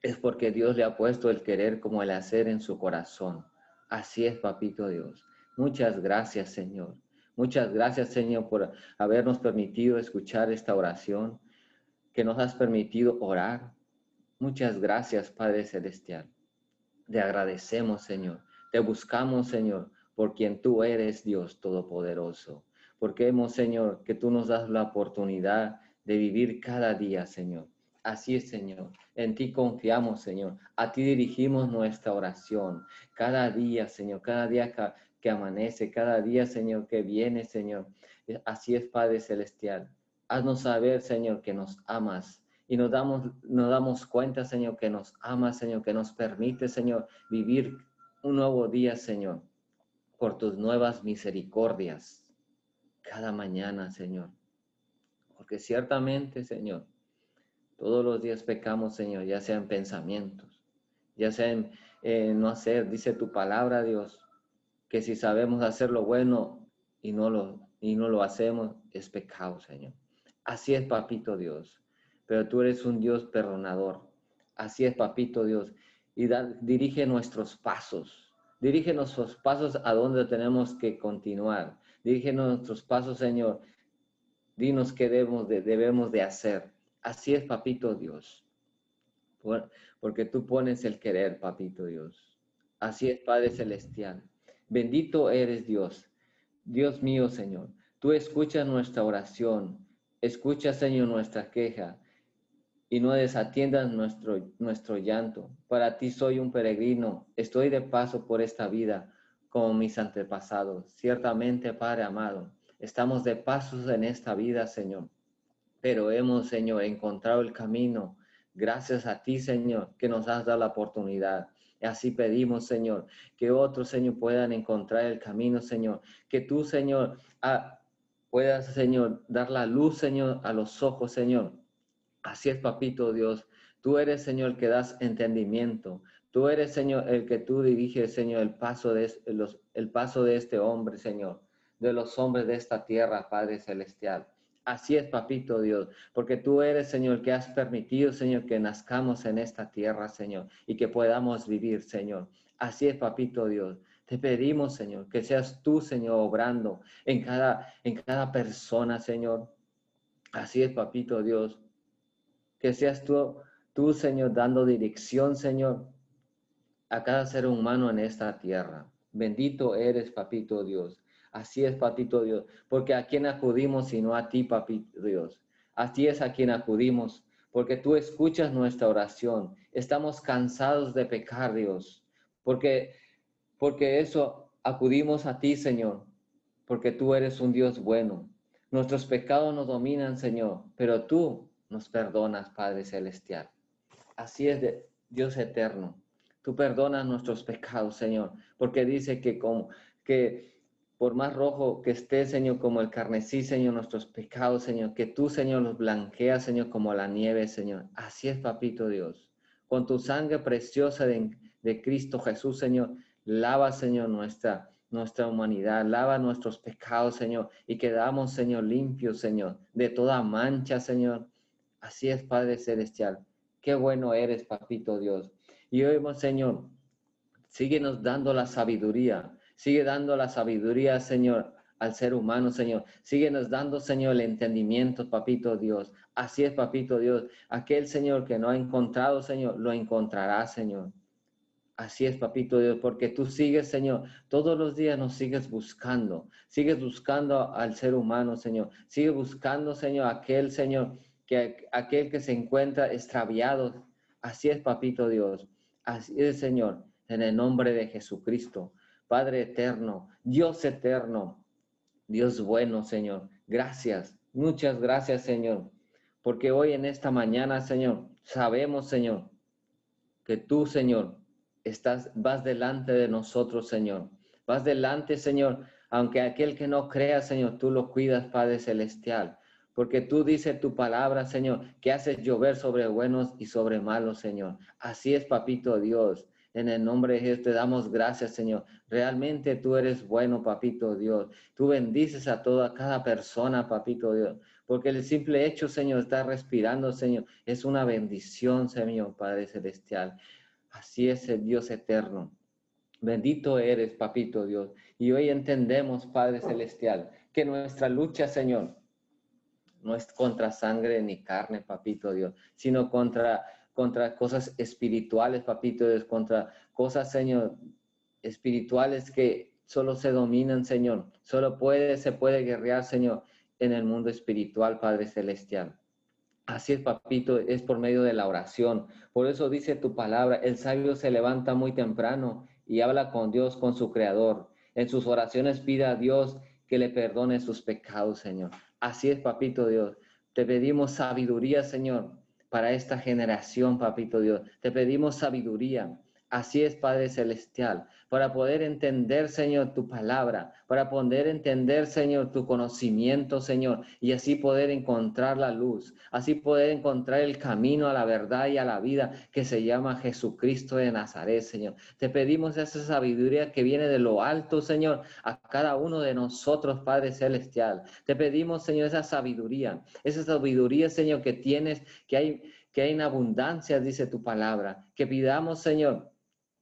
[SPEAKER 3] es porque Dios le ha puesto el querer como el hacer en su corazón. Así es, papito Dios. Muchas gracias, Señor. Muchas gracias, Señor, por habernos permitido escuchar esta oración, que nos has permitido orar. Muchas gracias, Padre Celestial. Te agradecemos, Señor. Te buscamos, Señor, por quien tú eres Dios Todopoderoso. Porque hemos, Señor, que tú nos das la oportunidad de vivir cada día, Señor. Así es, Señor. En ti confiamos, Señor. A ti dirigimos nuestra oración. Cada día, Señor, cada día que, amanece, cada día, Señor, que viene, Señor. Así es, Padre Celestial. Haznos saber, Señor, que nos amas. Y nos damos, nos damos cuenta, Señor, que nos amas, Señor, que nos permite, Señor, vivir un nuevo día, Señor, por tus nuevas misericordias. Cada mañana, Señor porque ciertamente, Señor, todos los días pecamos, Señor, ya sea en pensamientos, ya sea en no hacer, dice tu palabra, Dios, que si sabemos hacer lo bueno y no lo, y no lo hacemos, es pecado, Señor. Así es, papito Dios, pero tú eres un Dios perdonador. Así es, papito Dios, y dirige nuestros pasos, dirige nuestros pasos a donde tenemos que continuar. Dirige nuestros pasos, Señor, Dinos qué debemos de, debemos de hacer. Así es, papito Dios. porque tú pones el querer, papito Dios. Así es, Padre Celestial. Bendito eres Dios. Dios mío, Señor. Tú escuchas nuestra oración. Escucha, Señor, nuestra queja y no desatiendas nuestro, nuestro llanto. Para ti soy un peregrino. Estoy de paso por esta vida como mis antepasados. Ciertamente, Padre amado Estamos de pasos en esta vida, Señor, pero hemos, Señor, encontrado el camino. Gracias a ti, Señor, que nos has dado la oportunidad. Así pedimos, Señor, que otros, Señor, puedan encontrar el camino, Señor. Que tú, Señor, ah, puedas, Señor, dar la luz, Señor, a los ojos, Señor. Así es, papito Dios. Tú eres, Señor, el que das entendimiento. Tú eres, Señor, el que tú diriges, Señor, el paso de, los, el paso de este hombre, Señor, de los hombres de esta tierra, Padre Celestial. Así es, papito Dios, porque tú eres, Señor, que has permitido, Señor, que nazcamos en esta tierra, Señor, y que podamos vivir, Señor. Así es, papito Dios. Te pedimos, Señor, que seas tú, Señor, obrando en cada, en cada persona, Señor. Así es, papito Dios. Que seas tú, tú, Señor, dando dirección, Señor, a cada ser humano en esta tierra. Bendito eres, papito Dios. Así es, papito Dios, porque a quién acudimos sino a ti, papito Dios. Así es a quien acudimos, porque tú escuchas nuestra oración. Estamos cansados de pecar, Dios, porque porque eso acudimos a ti, Señor, porque tú eres un Dios bueno. Nuestros pecados nos dominan, Señor, pero tú nos perdonas, Padre celestial. Así es de Dios eterno. Tú perdonas nuestros pecados, Señor, porque dice que como que por más rojo que esté, Señor, como el carnesí, Señor, nuestros pecados, Señor, que tú, Señor, los blanqueas, Señor, como la nieve, Señor. Así es, papito Dios. Con tu sangre preciosa de, de Cristo Jesús, Señor, lava, Señor, nuestra, nuestra humanidad, lava nuestros pecados, Señor, y quedamos, Señor, limpios, Señor, de toda mancha, Señor. Así es, Padre Celestial. Qué bueno eres, papito Dios. Y hoy, Señor, síguenos dando la sabiduría Sigue dando la sabiduría, Señor, al ser humano, Señor. Síguenos dando, Señor, el entendimiento, papito Dios. Así es, papito Dios. Aquel, Señor, que no ha encontrado, Señor, lo encontrará, Señor. Así es, papito Dios, porque tú sigues, Señor, todos los días nos sigues buscando, sigues buscando al ser humano, Señor, sigue buscando, Señor, aquel, Señor, que aquel que se encuentra extraviado. Así es, papito Dios, así es, Señor, en el nombre de Jesucristo. Padre eterno, Dios eterno, Dios bueno, Señor. Gracias, muchas gracias, Señor, porque hoy en esta mañana, Señor, sabemos, Señor, que tú, Señor, estás, vas delante de nosotros, Señor. Vas delante, Señor, aunque aquel que no crea, Señor, tú lo cuidas, Padre Celestial. Porque tú dices tu palabra, Señor, que haces llover sobre buenos y sobre malos, Señor. Así es, papito Dios. En el nombre de Jesús te damos gracias, Señor. Realmente tú eres bueno, papito Dios. Tú bendices a toda cada persona, papito Dios. Porque el simple hecho, Señor, estar respirando, Señor, es una bendición, Señor, Padre Celestial. Así es el Dios eterno. Bendito eres, papito Dios. Y hoy entendemos, Padre Celestial, que nuestra lucha, Señor, no es contra sangre ni carne, papito Dios, sino contra contra cosas espirituales, papito, es contra cosas, Señor, espirituales que solo se dominan, Señor. Solo puede, se puede guerrear, Señor, en el mundo espiritual, Padre Celestial. Así es, papito, es por medio de la oración. Por eso dice tu palabra, el sabio se levanta muy temprano y habla con Dios, con su Creador. En sus oraciones pide a Dios que le perdone sus pecados, Señor. Así es, papito Dios. Te pedimos sabiduría, Señor, para esta generación, papito Dios. Te pedimos sabiduría. Así es, Padre Celestial, para poder entender, Señor, tu palabra, para poder entender, Señor, tu conocimiento, Señor, y así poder encontrar la luz, así poder encontrar el camino a la verdad y a la vida que se llama Jesucristo de Nazaret, Señor. Te pedimos esa sabiduría que viene de lo alto, Señor, a cada uno de nosotros, Padre Celestial. Te pedimos, Señor, esa sabiduría, esa sabiduría, Señor, que tienes, que hay que hay en abundancia, dice tu palabra, que pidamos, Señor,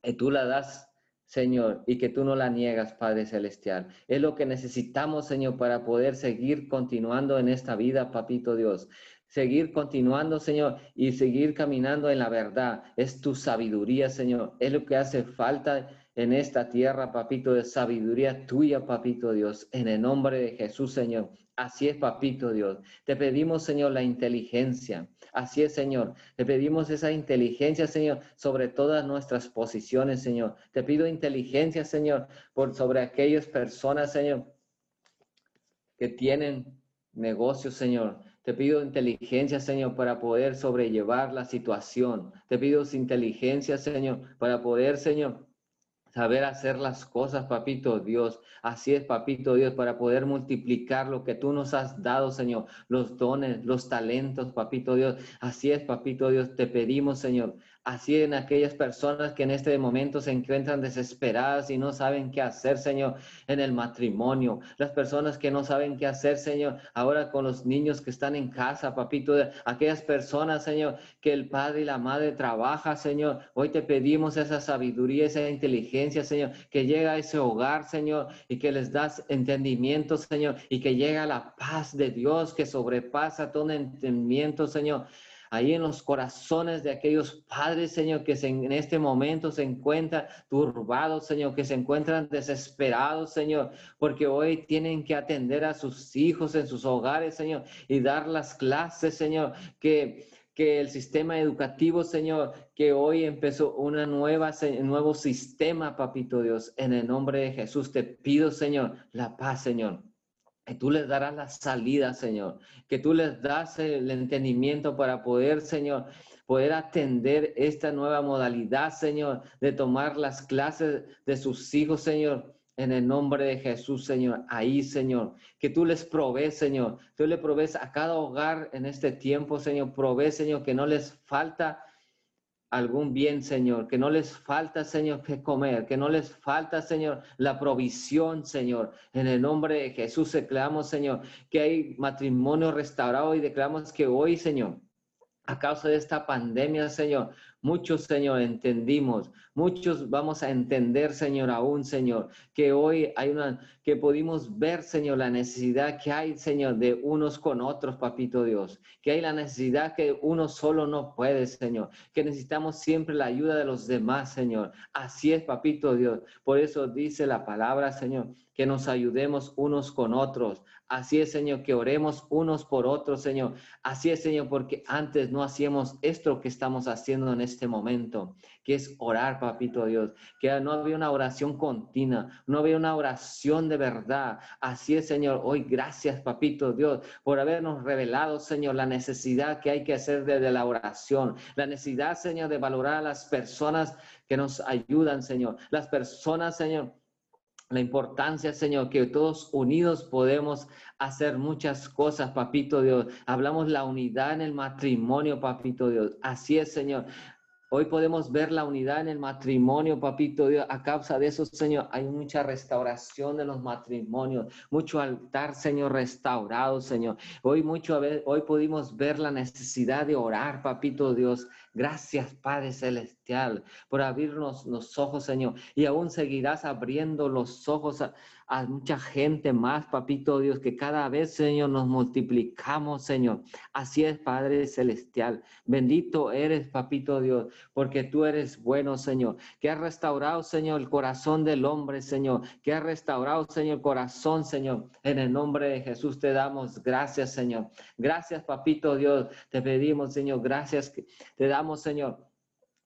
[SPEAKER 3] que tú la das Señor, y que tú no la niegas, Padre Celestial. Es lo que necesitamos, Señor, para poder seguir continuando en esta vida, Papito Dios. Seguir continuando, Señor, y seguir caminando en la verdad. Es tu sabiduría, Señor. Es lo que hace falta en esta tierra, Papito, de sabiduría tuya, Papito Dios. En el nombre de Jesús, Señor. Así es, Papito Dios. Te pedimos, Señor, la inteligencia. Así es, Señor. Te pedimos esa inteligencia, Señor, sobre todas nuestras posiciones, Señor. Te pido inteligencia, Señor, por sobre aquellas personas, Señor, que tienen negocios, Señor. Te pido inteligencia, Señor, para poder sobrellevar la situación. Te pido inteligencia, Señor, para poder, Señor, saber hacer las cosas, papito Dios. Así es, papito Dios, para poder multiplicar lo que tú nos has dado, Señor, los dones, los talentos, papito Dios. Así es, papito Dios, te pedimos, Señor, Así en aquellas personas que en este momento se encuentran desesperadas y no saben qué hacer, Señor, en el matrimonio. Las personas que no saben qué hacer, Señor, ahora con los niños que están en casa, papito. Aquellas personas, Señor, que el padre y la madre trabaja, Señor. Hoy te pedimos esa sabiduría, esa inteligencia, Señor, que llega a ese hogar, Señor, y que les das entendimiento, Señor, y que llega la paz de Dios que sobrepasa todo entendimiento, Señor ahí en los corazones de aquellos padres, Señor, que en este momento se encuentran turbados, Señor, que se encuentran desesperados, Señor, porque hoy tienen que atender a sus hijos en sus hogares, Señor, y dar las clases, Señor, que que el sistema educativo, Señor, que hoy empezó una nueva, un nuevo sistema, papito Dios, en el nombre de Jesús, te pido, Señor, la paz, Señor que tú les darás la salida, Señor, que tú les das el entendimiento para poder, Señor, poder atender esta nueva modalidad, Señor, de tomar las clases de sus hijos, Señor, en el nombre de Jesús, Señor. Ahí, Señor, que tú les provees, Señor. Tú le provees a cada hogar en este tiempo, Señor. Provee, Señor, que no les falta algún bien, Señor, que no les falta, Señor, que comer, que no les falta, Señor, la provisión, Señor. En el nombre de Jesús declaramos, Señor, que hay matrimonio restaurado y declaramos que hoy, Señor, a causa de esta pandemia, Señor, Muchos, Señor, entendimos, muchos vamos a entender, Señor, aún, Señor, que hoy hay una, que pudimos ver, Señor, la necesidad que hay, Señor, de unos con otros, Papito Dios, que hay la necesidad que uno solo no puede, Señor, que necesitamos siempre la ayuda de los demás, Señor. Así es, Papito Dios. Por eso dice la palabra, Señor, que nos ayudemos unos con otros. Así es, Señor, que oremos unos por otros, Señor. Así es, Señor, porque antes no hacíamos esto que estamos haciendo en este momento, que es orar, papito Dios, que no había una oración continua, no había una oración de verdad. Así es, Señor. Hoy gracias, papito Dios, por habernos revelado, Señor, la necesidad que hay que hacer desde la oración, la necesidad, Señor, de valorar a las personas que nos ayudan, Señor. Las personas, Señor, la importancia, Señor, que todos unidos podemos hacer muchas cosas, papito Dios. Hablamos la unidad en el matrimonio, papito Dios. Así es, Señor. Hoy podemos ver la unidad en el matrimonio, papito Dios. A causa de eso, Señor, hay mucha restauración de los matrimonios, mucho altar, Señor, restaurado, Señor. Hoy mucho, hoy pudimos ver la necesidad de orar, papito Dios. Gracias, Padre Celestial, por abrirnos los ojos, Señor. Y aún seguirás abriendo los ojos a, mucha gente más, papito Dios, que cada vez, Señor, nos multiplicamos, Señor. Así es, Padre Celestial. Bendito eres, papito Dios, porque tú eres bueno, Señor, que has restaurado, Señor, el corazón del hombre, Señor, que has restaurado, Señor, el corazón, Señor. En el nombre de Jesús te damos gracias, Señor. Gracias, papito Dios. Te pedimos, Señor, gracias. Te damos, Señor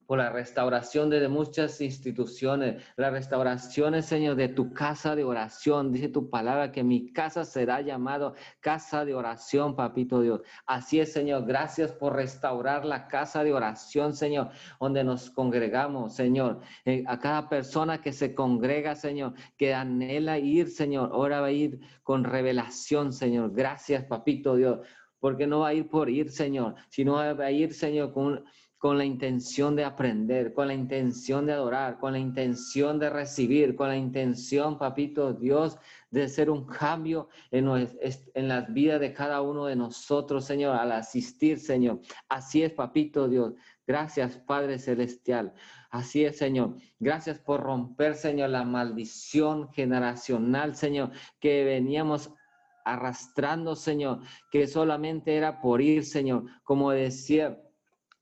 [SPEAKER 3] por la restauración de muchas instituciones, la restauración, Señor, de tu casa de oración. Dice tu palabra que mi casa será llamado casa de oración, papito Dios. Así es, Señor. Gracias por restaurar la casa de oración, Señor, donde nos congregamos, Señor. Eh, a cada persona que se congrega, Señor, que anhela ir, Señor, ahora va a ir con revelación, Señor. Gracias, papito Dios, porque no va a ir por ir, Señor, sino va a ir, Señor, con con la intención de aprender, con la intención de adorar, con la intención de recibir, con la intención, papito Dios, de hacer un cambio en las vidas de cada uno de nosotros, Señor, al asistir, Señor. Así es, papito Dios. Gracias, Padre Celestial. Así es, Señor. Gracias por romper, Señor, la maldición generacional, Señor, que veníamos arrastrando, Señor, que solamente era por ir, Señor. Como decía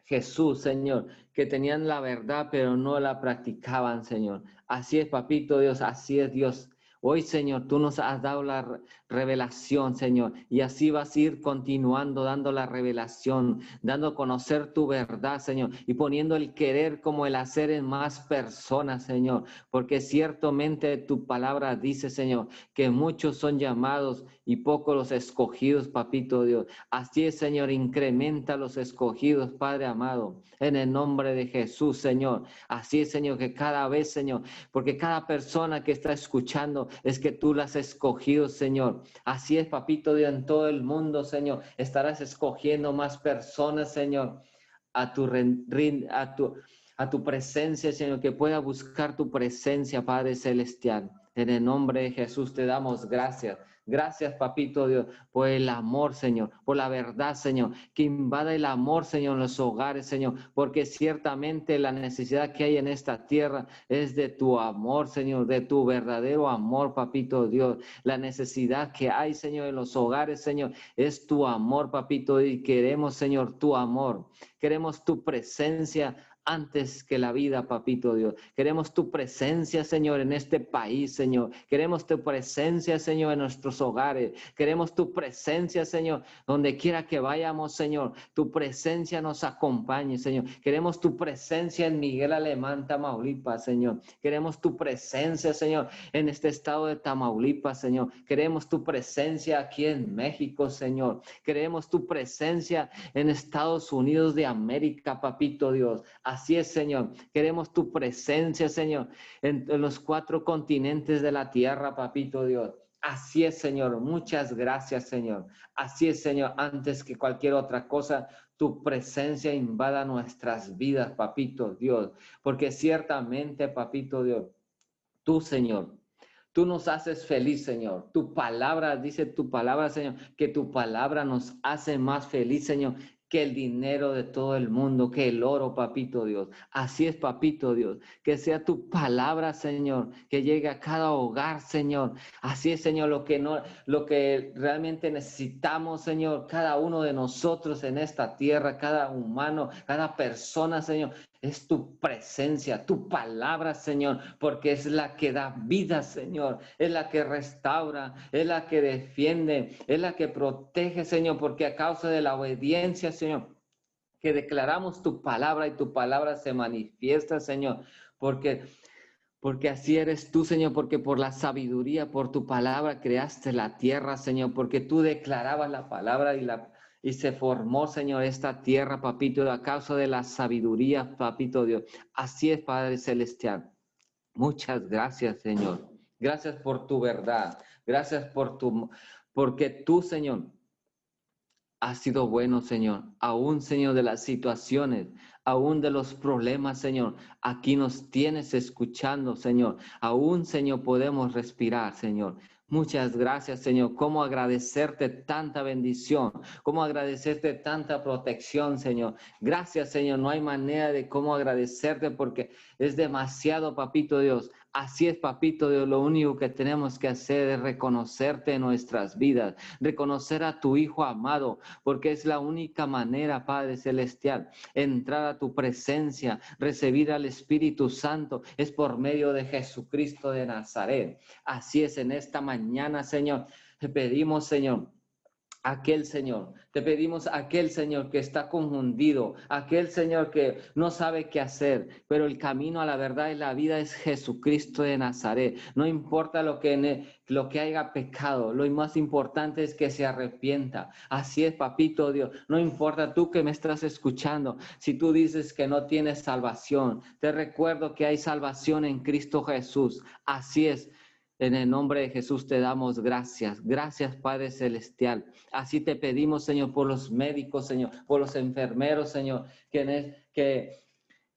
[SPEAKER 3] Jesús, Señor, que tenían la verdad pero no la practicaban, Señor. Así es, papito Dios, así es Dios. Hoy, Señor, tú nos has dado la revelación, Señor, y así vas a ir continuando dando la revelación, dando a conocer tu verdad, Señor, y poniendo el querer como el hacer en más personas, Señor, porque ciertamente tu palabra dice, Señor, que muchos son llamados y pocos los escogidos, papito Dios. Así es, Señor, incrementa los escogidos, Padre amado, en el nombre de Jesús, Señor. Así es, Señor, que cada vez, Señor, porque cada persona que está escuchando es que tú las has escogido, Señor. Así es, papito Dios, en todo el mundo, Señor, estarás escogiendo más personas, Señor, a tu, a tu, a tu presencia, Señor, que pueda buscar tu presencia, Padre Celestial. En el nombre de Jesús te damos gracias. Gracias, papito Dios, por el amor, Señor, por la verdad, Señor, que invada el amor, Señor, en los hogares, Señor, porque ciertamente la necesidad que hay en esta tierra es de tu amor, Señor, de tu verdadero amor, papito Dios. La necesidad que hay, Señor, en los hogares, Señor, es tu amor, papito, y queremos, Señor, tu amor. Queremos tu presencia antes que la vida, papito Dios. Queremos tu presencia, Señor, en este país, Señor. Queremos tu presencia, Señor, en nuestros hogares. Queremos tu presencia, Señor, donde quiera que vayamos, Señor. Tu presencia nos acompañe, Señor. Queremos tu presencia en Miguel Alemán, Tamaulipas, Señor. Queremos tu presencia, Señor, en este estado de Tamaulipas, Señor. Queremos tu presencia aquí en México, Señor. Queremos tu presencia en Estados Unidos de América, papito Dios Así es, Señor. Queremos tu presencia, Señor, en, los cuatro continentes de la tierra, papito Dios. Así es, Señor. Muchas gracias, Señor. Así es, Señor. Antes que cualquier otra cosa, tu presencia invada nuestras vidas, papito Dios. Porque ciertamente, papito Dios, tú, Señor, Tú nos haces feliz, Señor. Tu palabra, dice tu palabra, Señor, que tu palabra nos hace más feliz, Señor, que el dinero de todo el mundo, que el oro, papito Dios. Así es, papito Dios. Que sea tu palabra, Señor, que llegue a cada hogar, Señor. Así es, Señor, lo que no, lo que realmente necesitamos, Señor, cada uno de nosotros en esta tierra, cada humano, cada persona, Señor, es tu presencia, tu palabra, Señor, porque es la que da vida, Señor, es la que restaura, es la que defiende, es la que protege, Señor, porque a causa de la obediencia, Señor, que declaramos tu palabra y tu palabra se manifiesta, Señor, porque porque así eres tú, Señor, porque por la sabiduría, por tu palabra creaste la tierra, Señor, porque tú declarabas la palabra y la y se formó, Señor, esta tierra, papito, a causa de la sabiduría, papito Dios. Así es, Padre Celestial. Muchas gracias, Señor. Gracias por tu verdad. Gracias por tu, porque tú, Señor, has sido bueno, Señor. Aún, Señor, de las situaciones, aún de los problemas, Señor. Aquí nos tienes escuchando, Señor. Aún, Señor, podemos respirar, Señor. Muchas gracias, Señor. ¿Cómo agradecerte tanta bendición? ¿Cómo agradecerte tanta protección, Señor? Gracias, Señor. No hay manera de cómo agradecerte porque es demasiado, papito Dios. Así es, papito Dios, lo único que tenemos que hacer es reconocerte en nuestras vidas, reconocer a tu Hijo amado, porque es la única manera, Padre Celestial, entrar a tu presencia, recibir al Espíritu Santo, es por medio de Jesucristo de Nazaret. Así es, en esta mañana, Señor, te pedimos, Señor, aquel Señor. Te pedimos aquel Señor que está confundido, aquel Señor que no sabe qué hacer, pero el camino a la verdad y la vida es Jesucristo de Nazaret. No importa lo que, lo que haya pecado, lo más importante es que se arrepienta. Así es, papito Dios. No importa tú que me estás escuchando, si tú dices que no tienes salvación, te recuerdo que hay salvación en Cristo Jesús. Así es. En el nombre de Jesús te damos gracias. Gracias, Padre Celestial. Así te pedimos, Señor, por los médicos, Señor, por los enfermeros, Señor, que, que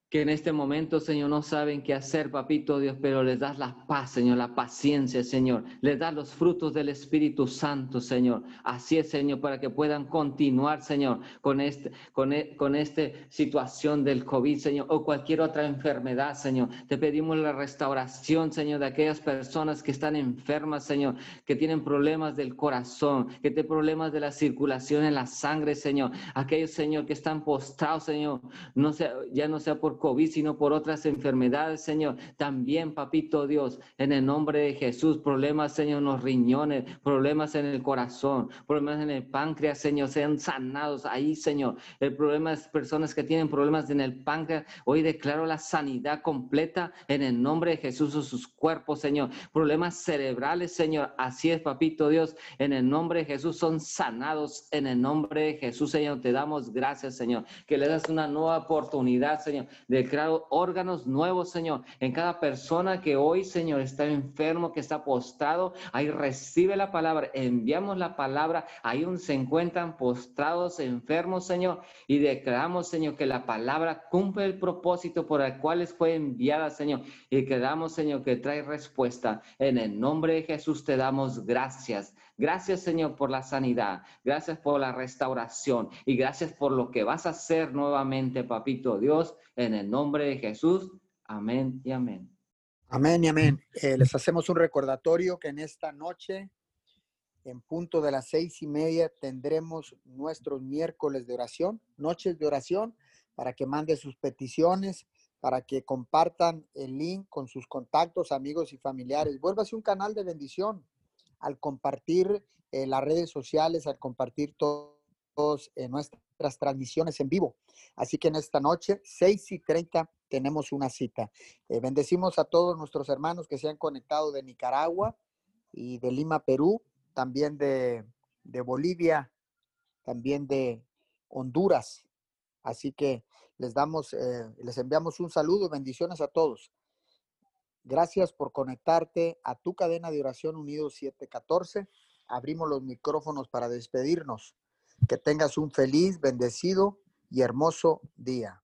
[SPEAKER 3] que en este momento, Señor, no saben qué hacer, papito Dios, pero les das la paz, Señor, la paciencia, Señor. Les das los frutos del Espíritu Santo, Señor. Así es, Señor, para que puedan continuar, Señor, con este, con, e, con esta situación del COVID, Señor, o cualquier otra enfermedad, Señor. Te pedimos la restauración, Señor, de aquellas personas que están enfermas, Señor, que tienen problemas del corazón, que tienen problemas de la circulación en la sangre, Señor. Aquellos, Señor, que están postrados, Señor, no sé, ya no sea por COVID, sino por otras enfermedades, Señor. También, papito Dios, en el nombre de Jesús, problemas, Señor, en los riñones, problemas en el corazón, problemas en el páncreas, Señor, sean sanados ahí, Señor. El problema es personas que tienen problemas en el páncreas. Hoy declaro la sanidad completa en el nombre de Jesús o sus cuerpos, Señor. Problemas cerebrales, Señor. Así es, papito Dios, en el nombre de Jesús son sanados en el nombre de Jesús, Señor. Te damos gracias, Señor, que le das una nueva oportunidad, Señor, de crear órganos nuevos, Señor, en cada persona que hoy, Señor, está enfermo, que está postrado. Ahí recibe la palabra, enviamos la palabra, ahí se encuentran postrados, enfermos, Señor, y declaramos, Señor, que la palabra cumple el propósito por el cual fue enviada, Señor, y quedamos, Señor, que trae respuesta. En el nombre de Jesús te damos gracias. Gracias, Señor, por la sanidad. Gracias por la restauración. Y gracias por lo que vas a hacer nuevamente, Papito Dios, en el nombre de Jesús. Amén y amén.
[SPEAKER 1] Amén y amén. Eh, les hacemos un recordatorio que en esta noche, en punto de las seis y media, tendremos nuestros miércoles de oración, noches de oración, para que mande sus peticiones, para que compartan el link con sus contactos, amigos y familiares. Vuélvase un canal de bendición al compartir eh, las redes sociales, al compartir todos eh, nuestras transmisiones en vivo. Así que en esta noche, 6 y 30, tenemos una cita. Eh, bendecimos a todos nuestros hermanos que se han conectado de Nicaragua y de Lima, Perú, también de, de Bolivia, también de Honduras. Así que les damos, les enviamos un saludo, bendiciones a todos. Gracias por conectarte a tu cadena de oración Unidos 714. Abrimos los micrófonos para despedirnos. Que tengas un feliz, bendecido y hermoso día.